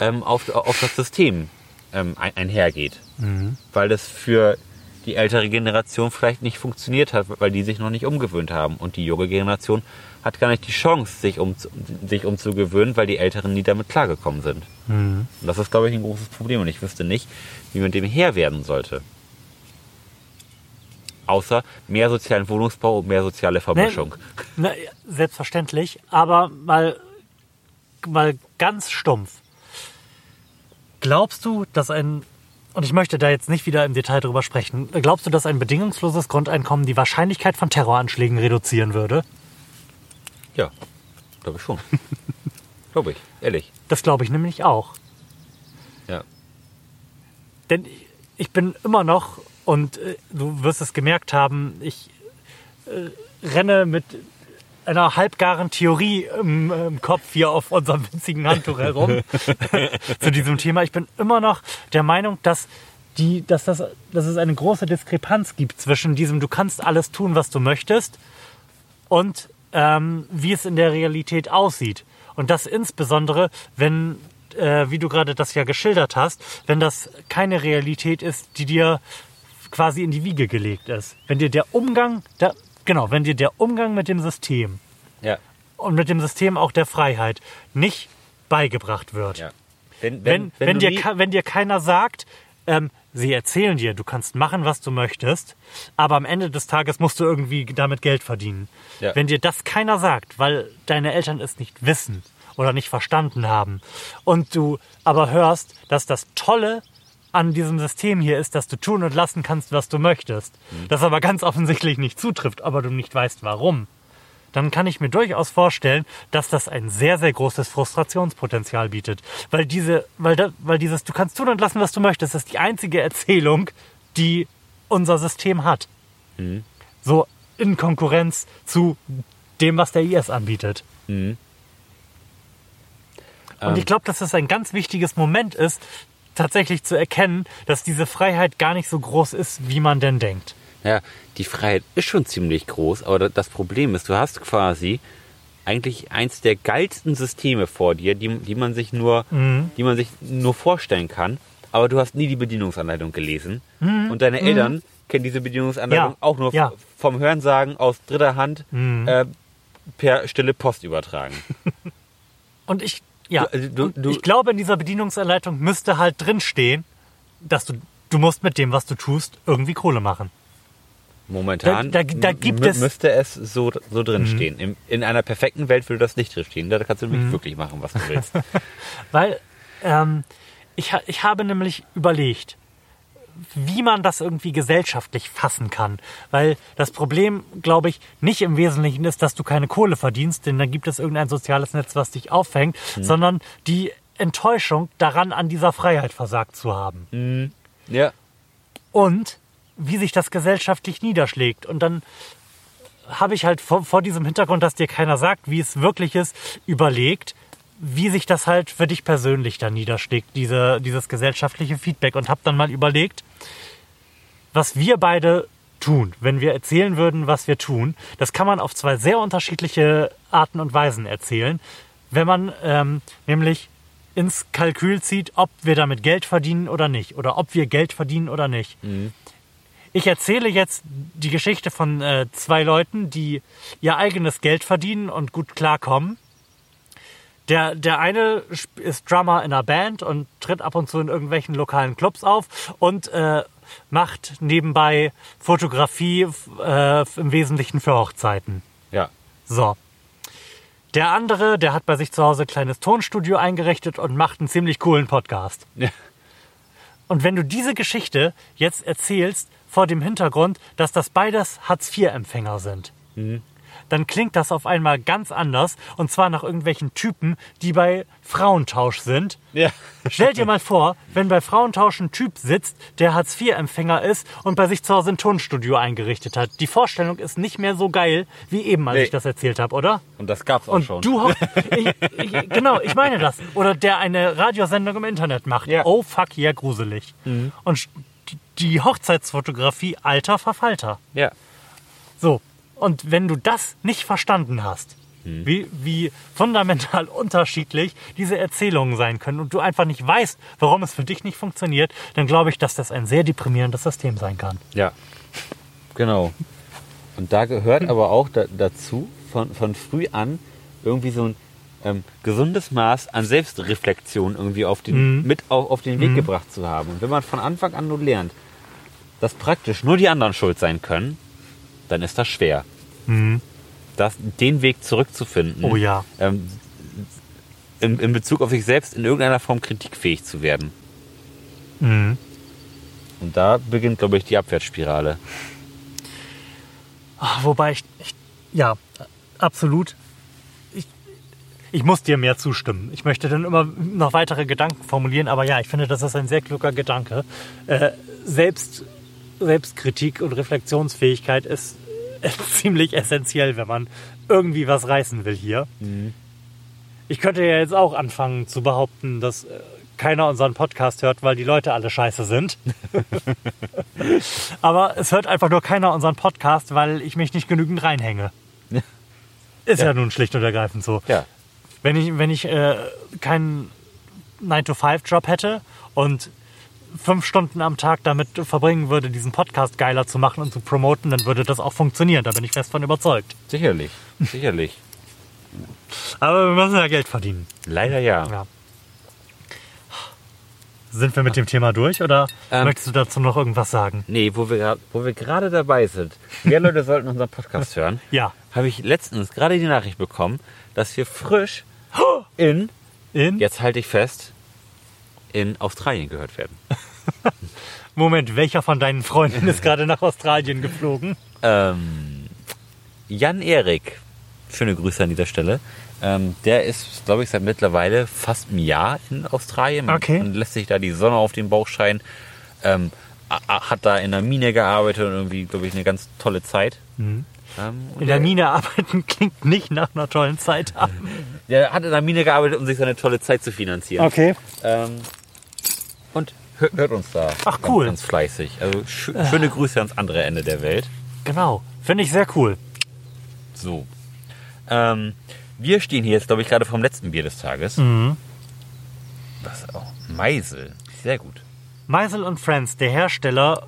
ähm, auf, auf das System ähm, ein, einhergeht. Weil das für die ältere Generation vielleicht nicht funktioniert hat, weil die sich noch nicht umgewöhnt haben. Und die junge Generation hat gar nicht die Chance, sich, um, sich umzugewöhnen, weil die Älteren nie damit klargekommen sind. Und das ist, glaube ich, ein großes Problem. Und ich wüsste nicht, wie man dem Herr werden sollte. Außer mehr sozialen Wohnungsbau und mehr soziale Vermischung. Na, selbstverständlich, aber mal, mal ganz stumpf. Glaubst du, dass ein, und ich möchte da jetzt nicht wieder im Detail drüber sprechen, glaubst du, dass ein bedingungsloses Grundeinkommen die Wahrscheinlichkeit von Terroranschlägen reduzieren würde? Ja, glaube ich schon. glaube ich, ehrlich. Das glaube ich nämlich auch. Ja. Denn ich bin immer noch, und äh, du wirst es gemerkt haben, ich äh, renne mit einer halbgaren Theorie im, äh, im Kopf hier auf unserem winzigen Handtuch herum zu diesem Thema. Ich bin immer noch der Meinung, dass, die, dass, das, dass es eine große Diskrepanz gibt zwischen diesem, du kannst alles tun, was du möchtest, und ähm, wie es in der Realität aussieht. Und das insbesondere, wenn, äh, wie du gerade das ja geschildert hast, wenn das keine Realität ist, die dir quasi in die Wiege gelegt ist. Wenn dir der Umgang, der, genau, wenn dir der Umgang mit dem System Ja. und mit dem System auch der Freiheit nicht beigebracht wird. ja. Wenn, Wenn, wenn, du dir, nie- wenn dir keiner sagt, ähm, sie erzählen dir, du kannst machen, was du möchtest, aber am Ende des Tages musst du irgendwie damit Geld verdienen. Ja. Wenn dir das keiner sagt, weil deine Eltern es nicht wissen oder nicht verstanden haben. Und du aber hörst, dass das Tolle an diesem System hier ist, dass du tun und lassen kannst, was du möchtest. Das aber ganz offensichtlich nicht zutrifft, aber du nicht weißt warum. Dann kann ich mir durchaus vorstellen, dass das ein sehr, sehr großes Frustrationspotenzial bietet. Weil diese, weil, da, weil dieses, du kannst tun und lassen, was du möchtest, ist die einzige Erzählung, die unser System hat. So in Konkurrenz zu dem, was der IS anbietet. Und ich glaube, dass das ein ganz wichtiges Moment ist, tatsächlich zu erkennen, dass diese Freiheit gar nicht so groß ist, wie man denn denkt. Ja, die Freiheit ist schon ziemlich groß, aber da- das Problem ist, du hast quasi eigentlich eins der geilsten Systeme vor dir, die, die man sich nur, die man sich nur vorstellen kann, aber du hast nie die Bedienungsanleitung gelesen und deine Eltern kennen diese Bedienungsanleitung Ja, auch nur ja. vom Hörensagen aus dritter Hand äh, per stille Post übertragen. Und ich, ja, Du- also du- ich glaube, in dieser Bedienungsanleitung müsste halt drinstehen, dass du, du musst mit dem, was du tust, irgendwie Kohle machen. Momentan Da- da- da gibt es- müsste es so, so drin stehen. Im, in einer perfekten Welt würde das nicht drin stehen. Da kannst du nämlich wirklich machen, was du willst. Weil ähm, ich, ich habe nämlich überlegt, wie man das irgendwie gesellschaftlich fassen kann. Weil das Problem, glaube ich, nicht im Wesentlichen ist, dass du keine Kohle verdienst, denn dann gibt es irgendein soziales Netz, was dich auffängt, sondern die Enttäuschung daran, an dieser Freiheit versagt zu haben. ja. und wie sich das gesellschaftlich niederschlägt. Und dann habe ich halt vor, vor diesem Hintergrund, dass dir keiner sagt, wie es wirklich ist, überlegt, wie sich das halt für dich persönlich dann niederschlägt, diese, dieses gesellschaftliche Feedback. Und habe dann mal überlegt, was wir beide tun, wenn wir erzählen würden, was wir tun. Das kann man auf zwei sehr unterschiedliche Arten und Weisen erzählen. Wenn man ähm, nämlich ins Kalkül zieht, ob wir damit Geld verdienen oder nicht. Oder ob wir Geld verdienen oder nicht. Ich erzähle jetzt die Geschichte von äh, zwei Leuten, die ihr eigenes Geld verdienen und gut klarkommen. Der, der eine ist Drummer in einer Band und tritt ab und zu in irgendwelchen lokalen Clubs auf und äh, macht nebenbei Fotografie äh, im Wesentlichen für Hochzeiten. Ja. So. Der andere, der hat bei sich zu Hause ein kleines Tonstudio eingerichtet und macht einen ziemlich coolen Podcast. Ja. Und wenn du diese Geschichte jetzt erzählst vor dem Hintergrund, dass das beides Hartz-IV-Empfänger sind, dann klingt das auf einmal ganz anders und zwar nach irgendwelchen Typen, die bei Frauentausch sind. Ja. Stell dir mal vor, wenn bei Frauentausch ein Typ sitzt, der Hartz-IV-Empfänger ist und bei sich zu Hause ein Tonstudio eingerichtet hat. Die Vorstellung ist nicht mehr so geil wie eben, als Nee. ich das erzählt habe, oder? Und das gab's auch Und schon. du ich, ich, genau, ich meine das. Oder der eine Radiosendung im Internet macht. Ja. Oh fuck, ja, gruselig. Und sch- die- die Hochzeitsfotografie, alter Verfalter. ja. So. Und wenn du das nicht verstanden hast, wie, wie fundamental unterschiedlich diese Erzählungen sein können und du einfach nicht weißt, warum es für dich nicht funktioniert, dann glaube ich, dass das ein sehr deprimierendes System sein kann. Ja. Genau. Und da gehört aber auch da, dazu, von, von früh an irgendwie so ein ähm, gesundes Maß an Selbstreflexion irgendwie auf den, mit auf, auf den Weg gebracht zu haben. Und wenn man von Anfang an nur lernt, dass praktisch nur die anderen schuld sein können, dann ist das schwer. Das, den Weg zurückzufinden. Oh ja. Ähm, in, in Bezug auf sich selbst in irgendeiner Form kritikfähig zu werden. Mhm. Und da beginnt, glaube ich, die Abwärtsspirale. Ah, Wobei ich, ich ja, absolut. Ich, ich muss dir mehr zustimmen. Ich möchte dann immer noch weitere Gedanken formulieren, aber ja, ich finde, das ist ein sehr kluger Gedanke. Äh, Selbst, Selbstkritik und Reflexionsfähigkeit ist ziemlich essentiell, wenn man irgendwie was reißen will hier. Ich könnte ja jetzt auch anfangen zu behaupten, dass äh, keiner unseren Podcast hört, weil die Leute alle scheiße sind. Aber es hört einfach nur keiner unseren Podcast, weil ich mich nicht genügend reinhänge. Ist ja, nun schlicht und ergreifend so. Ja. Wenn ich, wenn ich äh, keinen 9-to-5-Job hätte und fünf Stunden am Tag damit verbringen würde, diesen Podcast geiler zu machen und zu promoten, dann würde das auch funktionieren. Da bin ich fest von überzeugt. Sicherlich, sicherlich. Aber wir müssen ja Geld verdienen. Leider ja. Ja. Sind wir mit dem Thema durch oder Ähm. möchtest du dazu noch irgendwas sagen? Nee, wo wir, wo wir gerade dabei sind. Mehr Leute sollten unseren Podcast hören. Ja. Habe ich letztens gerade die Nachricht bekommen, dass wir frisch in, In? jetzt halte ich fest, in Australien gehört werden. Moment, welcher von deinen Freunden ist gerade nach Australien geflogen? Ähm, Jan Erik, schöne Grüße an dieser Stelle. Ähm, der ist, glaube ich, seit mittlerweile fast einem Jahr in Australien Okay. und lässt sich da die Sonne auf den Bauch scheinen. Ähm, hat da in der Mine gearbeitet und irgendwie, glaube ich, eine ganz tolle Zeit. Ähm, und In der Mine arbeiten klingt nicht nach einer tollen Zeit. Der hat in der Mine gearbeitet, um sich seine tolle Zeit zu finanzieren. Okay. Und hört, uns da. Ach, ganz, cool. Ganz fleißig. Also sch schöne Grüße ans andere Ende der Welt. Genau. Finde ich sehr cool. So. Ähm, wir stehen hier jetzt, glaube ich, gerade vom letzten Bier des Tages. Mhm. Was auch? Meisel. Sehr gut. Meisel und Friends, der Hersteller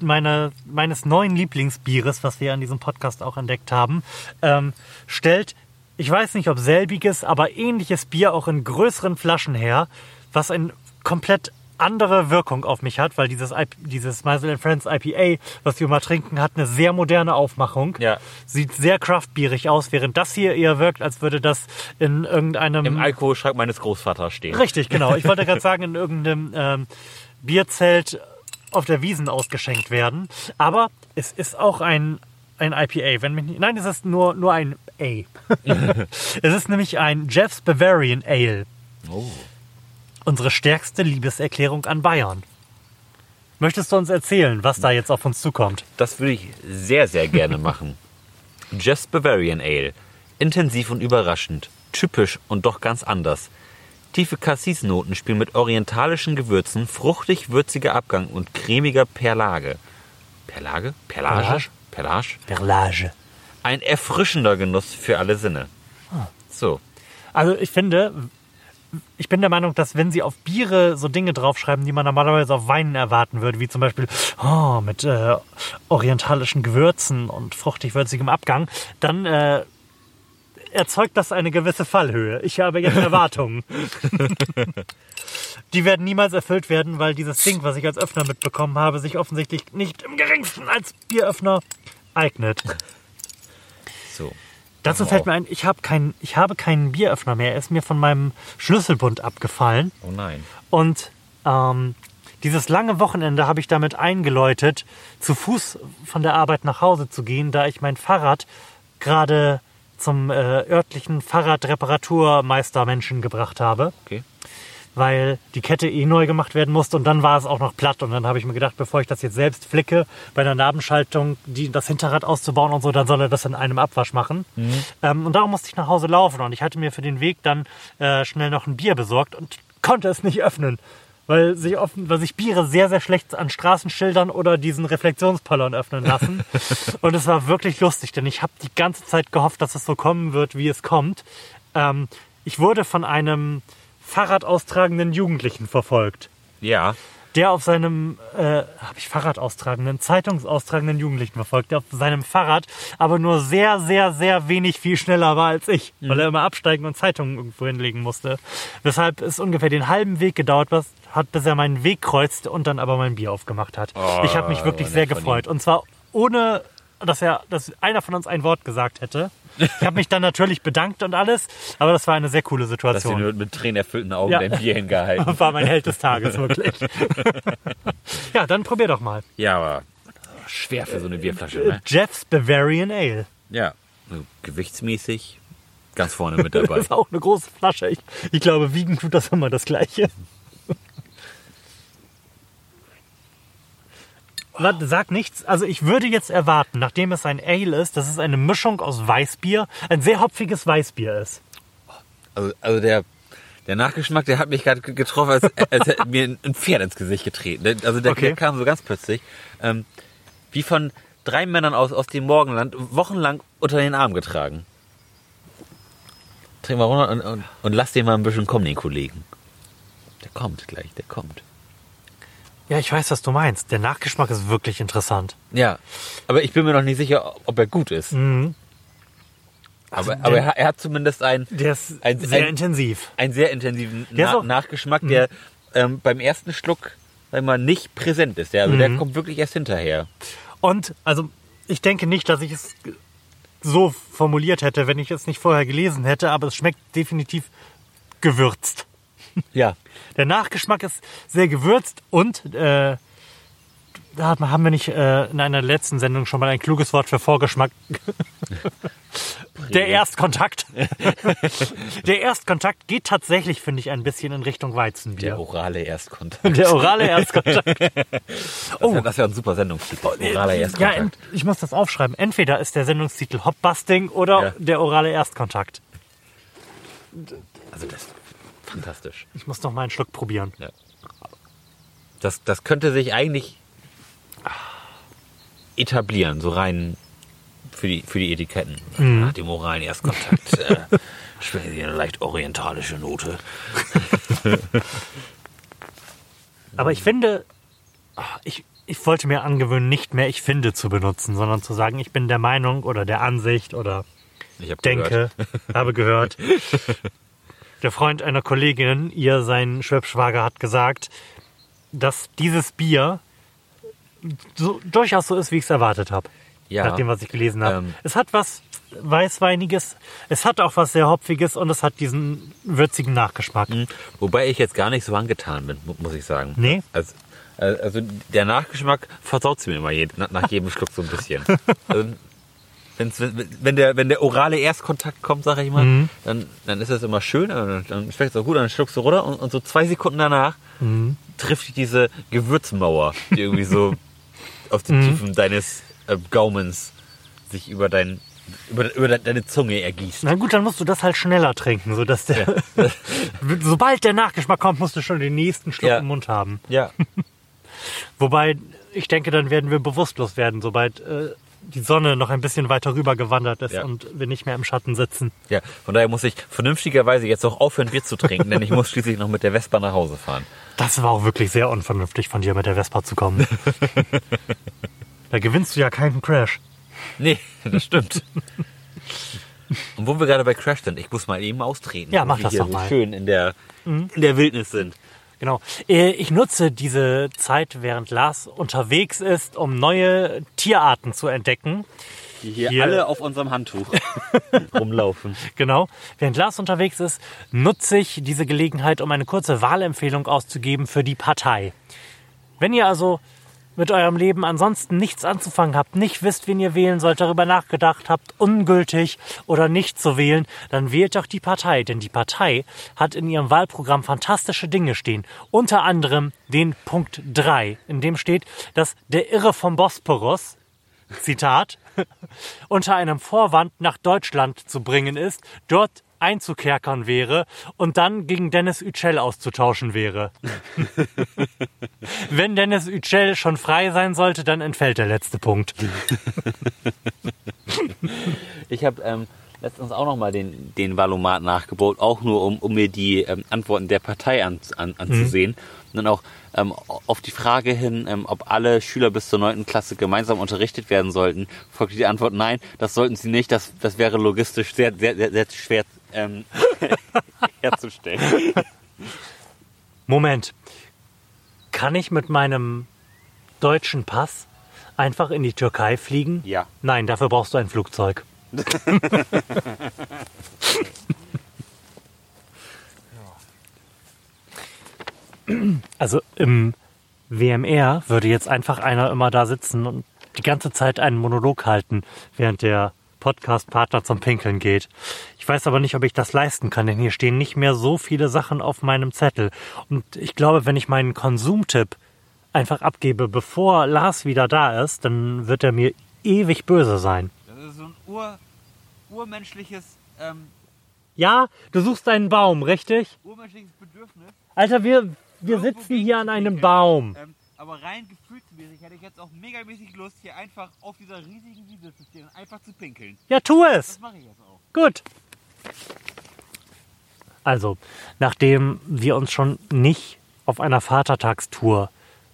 meine, meines neuen Lieblingsbieres, was wir an diesem Podcast auch entdeckt haben, ähm, stellt, ich weiß nicht ob selbiges, aber ähnliches Bier auch in größeren Flaschen her, was eine komplett andere Wirkung auf mich hat, weil dieses, IP, dieses Meisel and Friends IPA, was wir mal trinken, hat eine sehr moderne Aufmachung. Ja. Sieht sehr craftbierig aus, während das hier eher wirkt, als würde das in irgendeinem... Im Alkoholschrank meines Großvaters stehen. Richtig, genau. Ich wollte gerade sagen, in irgendeinem ähm, Bierzelt auf der Wiesen ausgeschenkt werden. Aber es ist auch ein, ein IPA. Wenn mich nicht, nein, es ist nur, nur ein A. es ist nämlich ein Jeff's Bavarian Ale. Oh. Unsere stärkste Liebeserklärung an Bayern. Möchtest du uns erzählen, was da jetzt auf uns zukommt? Das würde ich sehr, sehr gerne machen. Jeff's Bavarian Ale. Intensiv und überraschend. Typisch und doch ganz anders. Tiefe Cassis-Noten spielen mit orientalischen Gewürzen, fruchtig würziger Abgang und cremiger Perlage. Perlage? Perlage? Perlage? Perlage? Perlage. Ein erfrischender Genuss für alle Sinne. So. Also ich finde, ich bin der Meinung, dass wenn sie auf Biere so Dinge draufschreiben, die man normalerweise auf Weinen erwarten würde, wie zum Beispiel oh, mit äh, orientalischen Gewürzen und fruchtig-würzigem Abgang, dann äh, erzeugt das eine gewisse Fallhöhe. Ich habe jetzt Erwartungen. die werden niemals erfüllt werden, weil dieses Ding, was ich als Öffner mitbekommen habe, sich offensichtlich nicht im geringsten als Bieröffner eignet. So. Dazu fällt mir ein, ich, hab kein, ich habe keinen Bieröffner mehr. Er ist mir von meinem Schlüsselbund abgefallen. Oh nein. Und ähm, dieses lange Wochenende habe ich damit eingeläutet, zu Fuß von der Arbeit nach Hause zu gehen, da ich mein Fahrrad gerade zum äh, örtlichen Fahrradreparaturmeistermenschen gebracht habe, Okay. Weil die Kette eh neu gemacht werden musste und dann war es auch noch platt und dann habe ich mir gedacht, bevor ich das jetzt selbst flicke, bei einer Nabenschaltung die, das Hinterrad auszubauen und so, dann soll er das in einem Abwasch machen. Ähm, und darum musste ich nach Hause laufen und ich hatte mir für den Weg dann äh, schnell noch ein Bier besorgt und konnte es nicht öffnen. Weil sich, offen, weil sich Biere sehr, sehr schlecht an Straßenschildern oder diesen Reflexionspollern öffnen lassen. und es war wirklich lustig, denn ich habe die ganze Zeit gehofft, dass es so kommen wird, wie es kommt. Ähm, ich wurde von einem Fahrradaustragenden Jugendlichen verfolgt. Ja. Der auf seinem, äh, habe ich Fahrradaustragenden, Zeitungsaustragenden Jugendlichen verfolgt, der auf seinem Fahrrad aber nur sehr, sehr, sehr wenig viel schneller war als ich, weil er immer absteigen und Zeitungen irgendwo hinlegen musste. Weshalb es ungefähr den halben Weg gedauert was- hat, bis er meinen Weg kreuzte und dann aber mein Bier aufgemacht hat. Oh, ich habe mich wirklich sehr gefreut. Und zwar ohne, dass er, dass einer von uns ein Wort gesagt hätte. Ich habe mich dann natürlich bedankt und alles, aber das war eine sehr coole Dass Situation. nur mit tränenerfüllten Augen Ja. dein Bier hingehalten. War mein Held des Tages, wirklich. ja, dann probier doch mal. Ja, aber schwer für so eine Bierflasche, ne? Jeff's Bavarian Ale. Ja. Also, gewichtsmäßig ganz vorne mit dabei. Das ist auch eine große Flasche. Ich, ich glaube, wiegen tut das immer das Gleiche. Warte, sag nichts. Also ich würde jetzt erwarten, nachdem es ein Ale ist, dass es eine Mischung aus Weißbier, ein sehr hopfiges Weißbier ist. Also, also der, der Nachgeschmack, der hat mich gerade getroffen, als, als hätte mir ein Pferd ins Gesicht getreten. Also der, Okay. der kam so ganz plötzlich. Ähm, wie von drei Männern aus, aus dem Morgenland wochenlang unter den Arm getragen. Trink mal runter und, und, und lass den mal ein bisschen kommen, den Kollegen. Der kommt gleich, der kommt. Ja, ich weiß, was du meinst. Der Nachgeschmack ist wirklich interessant. Ja, aber ich bin mir noch nicht sicher, ob er gut ist. Mhm. aber der- aber er, hat- zumindest einen, Der ist Ein- sehr ein- intensiv. einen sehr intensiven Der Na auch- Mhm. Nachgeschmack, der ähm, beim ersten Schluck sag ich mal, nicht präsent ist. Der, also Mhm. der kommt wirklich erst hinterher. Und also ich denke nicht, dass ich es so formuliert hätte, wenn ich es nicht vorher gelesen hätte, aber es schmeckt definitiv gewürzt. Ja. Der Nachgeschmack ist sehr gewürzt und äh, da haben wir nicht äh, in einer letzten Sendung schon mal ein kluges Wort für Vorgeschmack. Der Erstkontakt. Der Erstkontakt geht tatsächlich, finde ich, ein bisschen in Richtung Weizenbier. Der orale Erstkontakt. Der orale Erstkontakt. Oh. Das wäre ein super Sendungstitel. Oraler Ja, Erstkontakt. ent- ich muss das aufschreiben. Entweder ist der Sendungstitel Hopbusting oder Ja. der orale Erstkontakt. also das ist fantastisch. Ich muss noch mal einen Schluck probieren. Das, das könnte sich eigentlich etablieren, so rein für die, für die Etiketten. Nach dem oralen Erstkontakt äh, schmecken sie eine leicht orientalische Note. Aber ich finde, ich, ich wollte mir angewöhnen, nicht mehr ich finde zu benutzen, sondern zu sagen, ich bin der Meinung oder der Ansicht oder Ich habe denke, habe gehört. Der Freund einer Kollegin, ihr sein Schwibschwager, hat gesagt, dass dieses Bier so, durchaus so ist, wie ich es erwartet habe. Ja. Nach dem, was ich gelesen habe. Ähm. es hat was Weißweiniges, es hat auch was sehr Hopfiges und es hat diesen würzigen Nachgeschmack. Wobei ich jetzt gar nicht so angetan bin, mu- muss ich sagen. Nee? Also, äh, also der Nachgeschmack versaut mir immer je, nach, nach jedem Schluck so ein bisschen. Also, wenn's, wenn, der, wenn der orale Erstkontakt kommt, sage ich mal, Mhm. dann, dann ist das immer schön, dann, dann schmeckt es auch gut, dann schluckst du runter und, und so zwei Sekunden danach Mhm. trifft dich diese Gewürzmauer, die irgendwie so auf den Mhm. Tiefen deines äh, Gaumens sich über, dein, über, über de- deine Zunge ergießt. Na gut, dann musst du das halt schneller trinken, sodass der, sobald der Nachgeschmack kommt, musst du schon den nächsten Schluck Ja. im Mund haben. Ja, Wobei, ich denke, dann werden wir bewusstlos werden, sobald äh, die Sonne noch ein bisschen weiter rüber gewandert ist Ja. und wir nicht mehr im Schatten sitzen. Ja, von daher muss ich vernünftigerweise jetzt auch aufhören, Bier zu trinken, denn ich muss schließlich noch mit der Vespa nach Hause fahren. Das war auch wirklich sehr unvernünftig von dir, mit der Vespa zu kommen. da gewinnst du ja keinen Crash. Nee, das stimmt. Und wo wir gerade bei Crash sind, ich muss mal eben austreten. Ja, mach das doch mal. Mhm. schön in der, in der Wildnis sind. Genau. Äh, Ich nutze diese Zeit, während Lars unterwegs ist, um neue Tierarten zu entdecken. Die hier, Hier- alle auf unserem Handtuch rumlaufen. Genau. Während Lars unterwegs ist, nutze ich diese Gelegenheit, um eine kurze Wahlempfehlung auszugeben für die Partei. Wenn ihr also mit eurem Leben ansonsten nichts anzufangen habt, nicht wisst, wen ihr wählen sollt, darüber nachgedacht habt, ungültig oder nicht zu wählen, dann wählt doch die Partei. Denn die Partei hat in ihrem Wahlprogramm fantastische Dinge stehen. Unter anderem den Punkt 3, in dem steht, dass der Irre vom Bosporus, Zitat, unter einem Vorwand nach Deutschland zu bringen ist, dort einzukerkern wäre und dann gegen Dennis Yücel auszutauschen wäre. Wenn Dennis Yücel schon frei sein sollte, dann entfällt der letzte Punkt. Ich habe ähm, letztens auch nochmal den, den Valomat nachgebaut, auch nur um, um mir die ähm, Antworten der Partei an, an, anzusehen. Und dann auch ähm, auf die Frage hin, ähm, ob alle Schüler bis zur 9. Klasse gemeinsam unterrichtet werden sollten, folgte die Antwort nein, das sollten sie nicht, das, das wäre logistisch sehr, sehr, sehr, sehr schwer ähm, herzustellen. Moment. Kann ich mit meinem deutschen Pass einfach in die Türkei fliegen? Ja. Nein, dafür brauchst du ein Flugzeug. Also im WMR würde jetzt einfach einer immer da sitzen und die ganze Zeit einen Monolog halten, während der Podcast-Partner zum Pinkeln geht. Ich weiß aber nicht, ob ich das leisten kann, denn hier stehen nicht mehr so viele Sachen auf meinem Zettel. Und ich glaube, wenn ich meinen Konsumtipp einfach abgebe, bevor Lars wieder da ist, dann wird er mir ewig böse sein. Das ist so ein ur, urmenschliches, ähm, Ja, du suchst einen Baum, richtig? urmenschliches Bedürfnis. Alter, wir, wir sitzen hier an einem Baum. Ähm, aber rein gefühlsmäßig hätte ich jetzt auch megamäßig Lust, hier einfach auf dieser riesigen Wiese zu stehen und einfach zu pinkeln. Ja, tu es. mache ich jetzt auch. Gut. Also, nachdem wir uns schon nicht auf einer Vatertagstour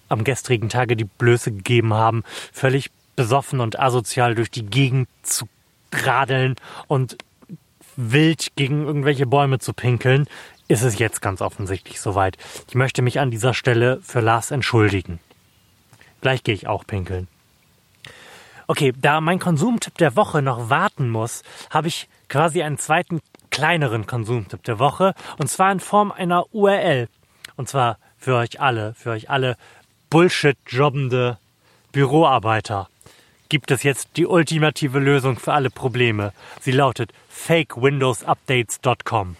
am gestrigen Tage die Blöße gegeben haben, völlig besoffen und asozial durch die Gegend zu radeln und wild gegen irgendwelche Bäume zu pinkeln, ist es jetzt ganz offensichtlich soweit. Ich möchte mich an dieser Stelle für Lars entschuldigen. Gleich gehe ich auch pinkeln. Okay, da mein Konsumtipp der Woche noch warten muss, habe ich quasi einen zweiten kleineren Konsumtipp der Woche und zwar in Form einer URL. Und zwar für euch alle, für euch alle Bullshit-jobbende Büroarbeiter gibt es jetzt die ultimative Lösung für alle Probleme. Sie lautet fakewindowsupdates.com.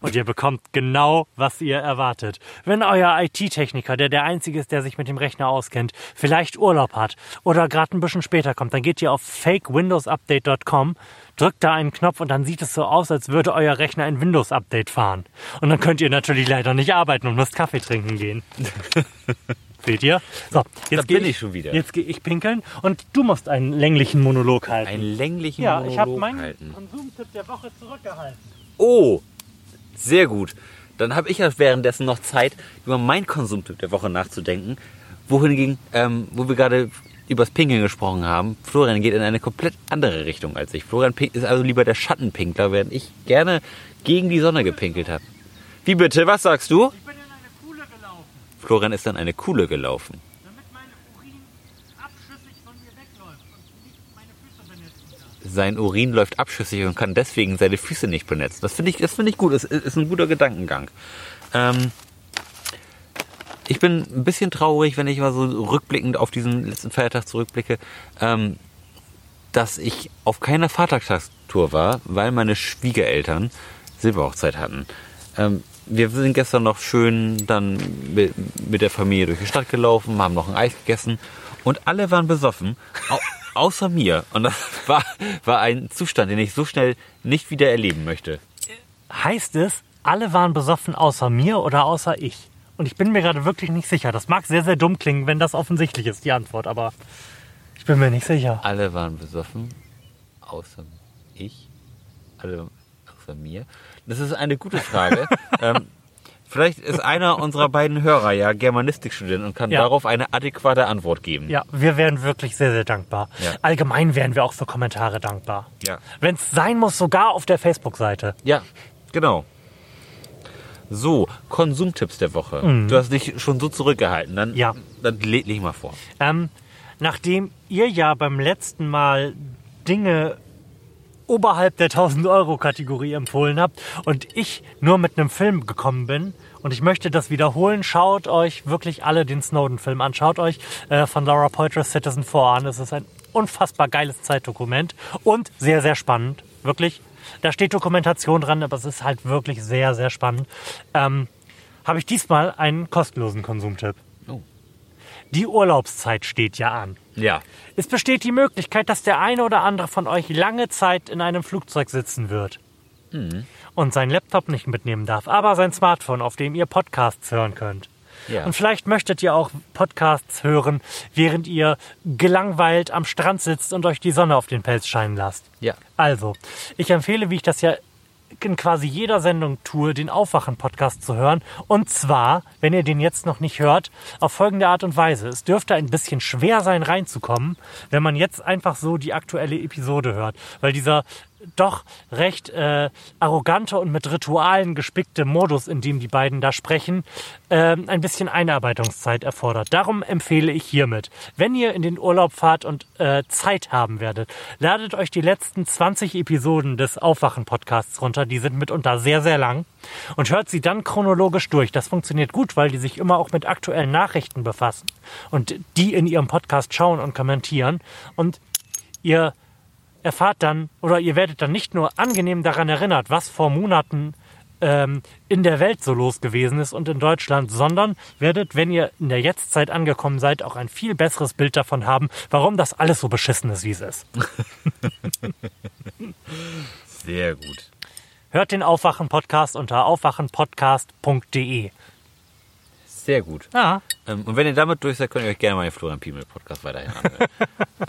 Und ihr bekommt genau, was ihr erwartet. Wenn euer IT-Techniker, der der Einzige ist, der sich mit dem Rechner auskennt, vielleicht Urlaub hat oder gerade ein bisschen später kommt, dann geht ihr auf fakewindowsupdate.com, drückt da einen Knopf und dann sieht es so aus, als würde euer Rechner ein Windows-Update fahren. Und dann könnt ihr natürlich leider nicht arbeiten und müsst Kaffee trinken gehen. Seht ihr? So, jetzt bin ich schon wieder. Jetzt gehe ich pinkeln und du musst einen länglichen Monolog halten. Einen länglichen ja, ich habe Monolog meinen halten. Konsumtipp der Woche zurückgehalten. Oh, sehr gut. Dann habe ich ja währenddessen noch Zeit, über meinen Konsumtipp der Woche nachzudenken. Wohingegen, ähm, wo wir gerade übers Pinkeln gesprochen haben, Florian geht in eine komplett andere Richtung als ich. Florian ist also lieber der Schattenpinkler, während ich gerne gegen die Sonne gepinkelt habe. Wie bitte? Was sagst du? Ich bin in eine Kuhle gelaufen, Florian ist dann eine Kuhle gelaufen. damit mein Urin abschüssig von mir wegläuft und nicht meine Füße benetzen kann. Sein Urin läuft abschüssig und kann deswegen seine Füße nicht benetzen. Das finde ich, das ich gut. Das ist, ein guter Gedankengang. Ähm, ich bin ein bisschen traurig, wenn ich mal so rückblickend auf diesen letzten Feiertag zurückblicke, ähm, dass ich auf keiner Vatertagstour war, weil meine Schwiegereltern Silberhochzeit hatten. Ähm, wir sind gestern noch schön dann mit, der Familie durch die Stadt gelaufen, haben noch ein Eis gegessen und alle waren besoffen, außer mir. Und das war, war ein Zustand, den ich so schnell nicht wieder erleben möchte. Heißt es, alle waren besoffen außer mir oder außer ich? Und ich bin mir gerade wirklich nicht sicher. Das mag sehr, sehr dumm klingen, wenn das offensichtlich ist, die Antwort, aber ich bin mir nicht sicher. Alle waren besoffen, außer ich. Alle außer mir. Das ist eine gute Frage. ähm, vielleicht ist einer unserer beiden Hörer ja Germanistikstudent und kann Ja. darauf eine adäquate Antwort geben. Ja, wir wären wirklich sehr, sehr dankbar. Ja. Allgemein wären wir auch für Kommentare dankbar. Ja. Wenn es sein muss, sogar auf der Facebook-Seite. Ja, genau. So, Konsumtipps der Woche. Du hast dich schon so zurückgehalten. Dann, Mhm. Ja. dann leg, leg mal vor. Ähm, nachdem ihr ja beim letzten Mal Dinge oberhalb der 1000-Euro-Kategorie empfohlen habt und ich nur mit einem Film gekommen bin und ich möchte das wiederholen, schaut euch wirklich alle den Snowden-Film an. Schaut euch äh, von Laura Poitras Citizen 4 an. Es ist ein unfassbar geiles Zeitdokument und sehr, sehr spannend. Wirklich. Da steht Dokumentation dran, aber es ist halt wirklich sehr, sehr spannend. Ähm, Habe ich diesmal einen kostenlosen Konsumtipp. Die Urlaubszeit steht ja an. Ja. Es besteht die Möglichkeit, dass der eine oder andere von euch lange Zeit in einem Flugzeug sitzen wird und seinen Laptop nicht mitnehmen darf, aber sein Smartphone, auf dem ihr Podcasts hören könnt. Ja. Und vielleicht möchtet ihr auch Podcasts hören, während ihr gelangweilt am Strand sitzt und euch die Sonne auf den Pelz scheinen lasst. Ja. Also, ich empfehle, wie ich das ja in quasi jeder Sendung tue, den Aufwachen-Podcast zu hören. Und zwar, wenn ihr den jetzt noch nicht hört, auf folgende Art und Weise. Es dürfte ein bisschen schwer sein, reinzukommen, wenn man jetzt einfach so die aktuelle Episode hört. Weil dieser doch recht äh, arrogante und mit Ritualen gespickte Modus, in dem die beiden da sprechen, ähm, ein bisschen Einarbeitungszeit erfordert. Darum empfehle ich hiermit, wenn ihr in den Urlaub fahrt und äh, Zeit haben werdet, ladet euch die letzten 20 Episoden des Aufwachen-Podcasts runter. Die sind mitunter sehr, sehr lang und hört sie dann chronologisch durch. Das funktioniert gut, weil die sich immer auch mit aktuellen Nachrichten befassen und die in ihrem Podcast schauen und kommentieren und ihr erfahrt dann oder ihr werdet dann nicht nur angenehm daran erinnert, was vor Monaten ähm, in der Welt so los gewesen ist und in Deutschland, sondern werdet, wenn ihr in der Jetztzeit angekommen seid, auch ein viel besseres Bild davon haben, warum das alles so beschissen ist, wie es ist. Sehr gut. Hört den Aufwachen-Podcast unter aufwachenpodcast.de. Sehr gut. Ah, Ähm, und wenn ihr damit durch seid, könnt ihr euch gerne mal den Florian Piemel Podcast weiterhin anhören.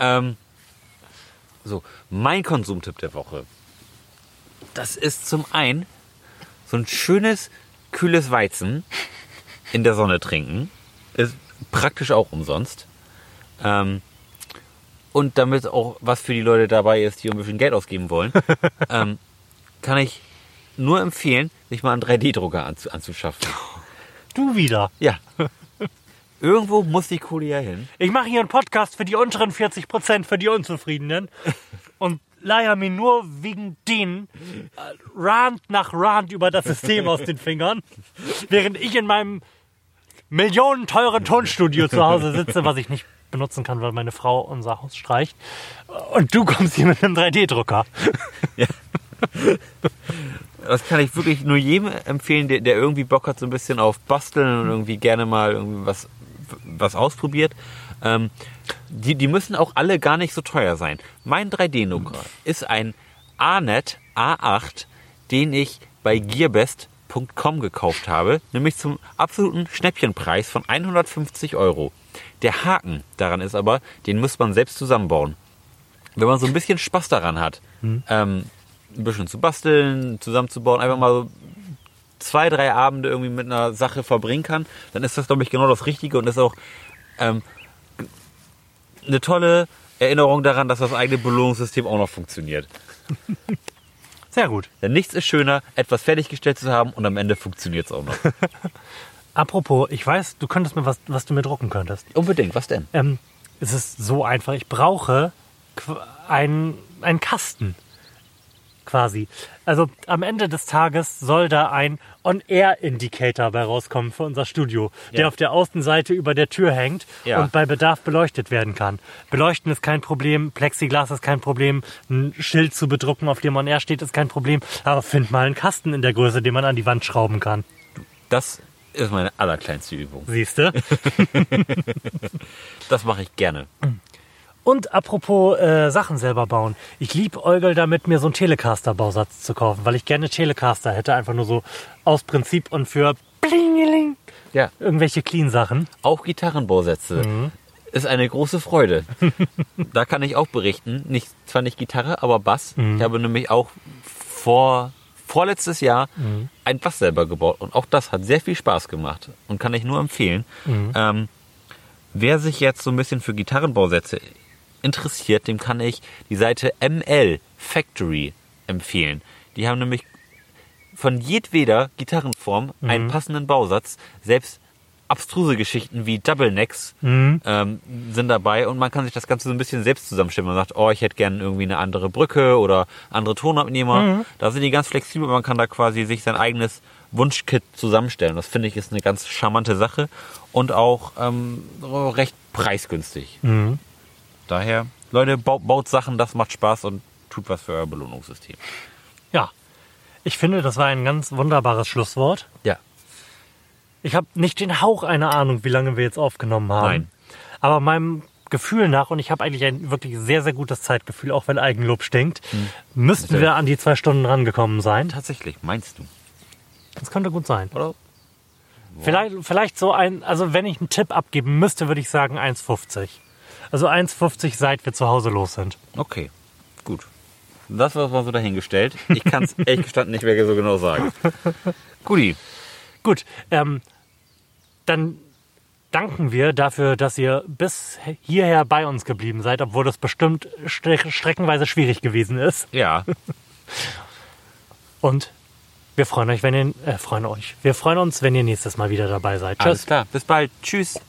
ähm, so, mein Konsumtipp der Woche. Das ist zum einen so ein schönes, kühles Weizen in der Sonne trinken. Ist praktisch auch umsonst. Ähm, und damit auch was für die Leute dabei ist, die ein bisschen Geld ausgeben wollen, ähm, kann ich nur empfehlen, sich mal einen 3D-Drucker anzu anzuschaffen. du wieder. Ja. Irgendwo muss die Kohle ja hin. Ich mache hier einen Podcast für die unteren 40 Prozent, für die Unzufriedenen. Und leier mir nur wegen denen äh, Rand nach Rand über das System aus den Fingern, während ich in meinem millionenteuren Tonstudio zu Hause sitze, was ich nicht benutzen kann, weil meine Frau unser Haus streicht. Und du kommst hier mit einem 3D-Drucker. Das kann ich wirklich nur jedem empfehlen, der, der irgendwie Bock hat, so ein bisschen auf Basteln und irgendwie gerne mal irgendwie was, was ausprobiert. Ähm, die, die müssen auch alle gar nicht so teuer sein. Mein 3D-Drucker ist ein ANET A8, den ich bei Gearbest.com gekauft habe, nämlich zum absoluten Schnäppchenpreis von 150 Euro. Der Haken daran ist aber, den muss man selbst zusammenbauen. Wenn man so ein bisschen Spaß daran hat, ähm, ein bisschen zu basteln, zusammenzubauen, einfach mal so zwei, drei Abende irgendwie mit einer Sache verbringen kann, dann ist das, glaube ich, genau das Richtige und ist auch ähm, eine tolle Erinnerung daran, dass das eigene Belohnungssystem auch noch funktioniert. Sehr gut. Denn nichts ist schöner, etwas fertiggestellt zu haben und am Ende funktioniert es auch noch. Apropos, ich weiß, du könntest mir was, was du mir drucken könntest. Unbedingt, was denn? Ähm, es ist so einfach. Ich brauche einen, einen Kasten. Quasi. Also am Ende des Tages soll da ein On-Air-Indicator bei rauskommen für unser Studio, der Ja. auf der Außenseite über der Tür hängt Ja. und bei Bedarf beleuchtet werden kann. Beleuchten ist kein Problem, Plexiglas ist kein Problem, ein Schild zu bedrucken, auf dem On-Air steht, ist kein Problem. Aber find mal einen Kasten in der Größe, den man an die Wand schrauben kann. Das ist meine allerkleinste Übung. Siehst du? Das mache ich gerne. Und apropos äh, Sachen selber bauen. Ich lieb Eugel damit, mir so einen Telecaster-Bausatz zu kaufen, weil ich gerne Telecaster hätte, einfach nur so aus Prinzip und für Blingeling Ja. irgendwelche Clean-Sachen. Auch Gitarrenbausätze. Ist eine große Freude. da kann ich auch berichten. Nicht, zwar nicht Gitarre, aber Bass. Ich habe nämlich auch vor, vorletztes Jahr ein Bass selber gebaut. Und auch das hat sehr viel Spaß gemacht. Und kann ich nur empfehlen. Ähm, wer sich jetzt so ein bisschen für Gitarrenbausätze interessiert, dem kann ich die Seite ML Factory empfehlen. Die haben nämlich von jedweder Gitarrenform einen passenden Bausatz. Selbst abstruse Geschichten wie Double Necks ähm, sind dabei und man kann sich das Ganze so ein bisschen selbst zusammenstellen. Man sagt, oh, ich hätte gerne irgendwie eine andere Brücke oder andere Tonabnehmer. Da sind die ganz flexibel. Man kann da quasi sich sein eigenes Wunschkit zusammenstellen. Das finde ich ist eine ganz charmante Sache und auch ähm, recht preisgünstig. Daher, Leute, baut, baut Sachen, das macht Spaß und tut was für euer Belohnungssystem. Ja. Ich finde, das war ein ganz wunderbares Schlusswort. Ja. Ich habe nicht den Hauch einer Ahnung, wie lange wir jetzt aufgenommen haben. Nein. Aber meinem Gefühl nach, und ich habe eigentlich ein wirklich sehr, sehr gutes Zeitgefühl, auch wenn Eigenlob stinkt, müssten wir an die zwei Stunden rangekommen sein. Tatsächlich, meinst du? Das könnte gut sein. Oder? Vielleicht, vielleicht so ein, also wenn ich einen Tipp abgeben müsste, würde ich sagen 1,50. Also 1,50 seit wir zu Hause los sind. Okay, gut. Das war mal so dahingestellt. Ich kann es ehrlich gestanden nicht mehr so genau sagen. Guti. Gut, ähm, dann danken wir dafür, dass ihr bis hierher bei uns geblieben seid, obwohl das bestimmt stre streckenweise schwierig gewesen ist. Ja, Und wir freuen euch, wenn ihr, äh, freuen euch. Wir freuen uns, wenn ihr nächstes Mal wieder dabei seid. alles Tschüss. klar. Bis bald. Tschüss.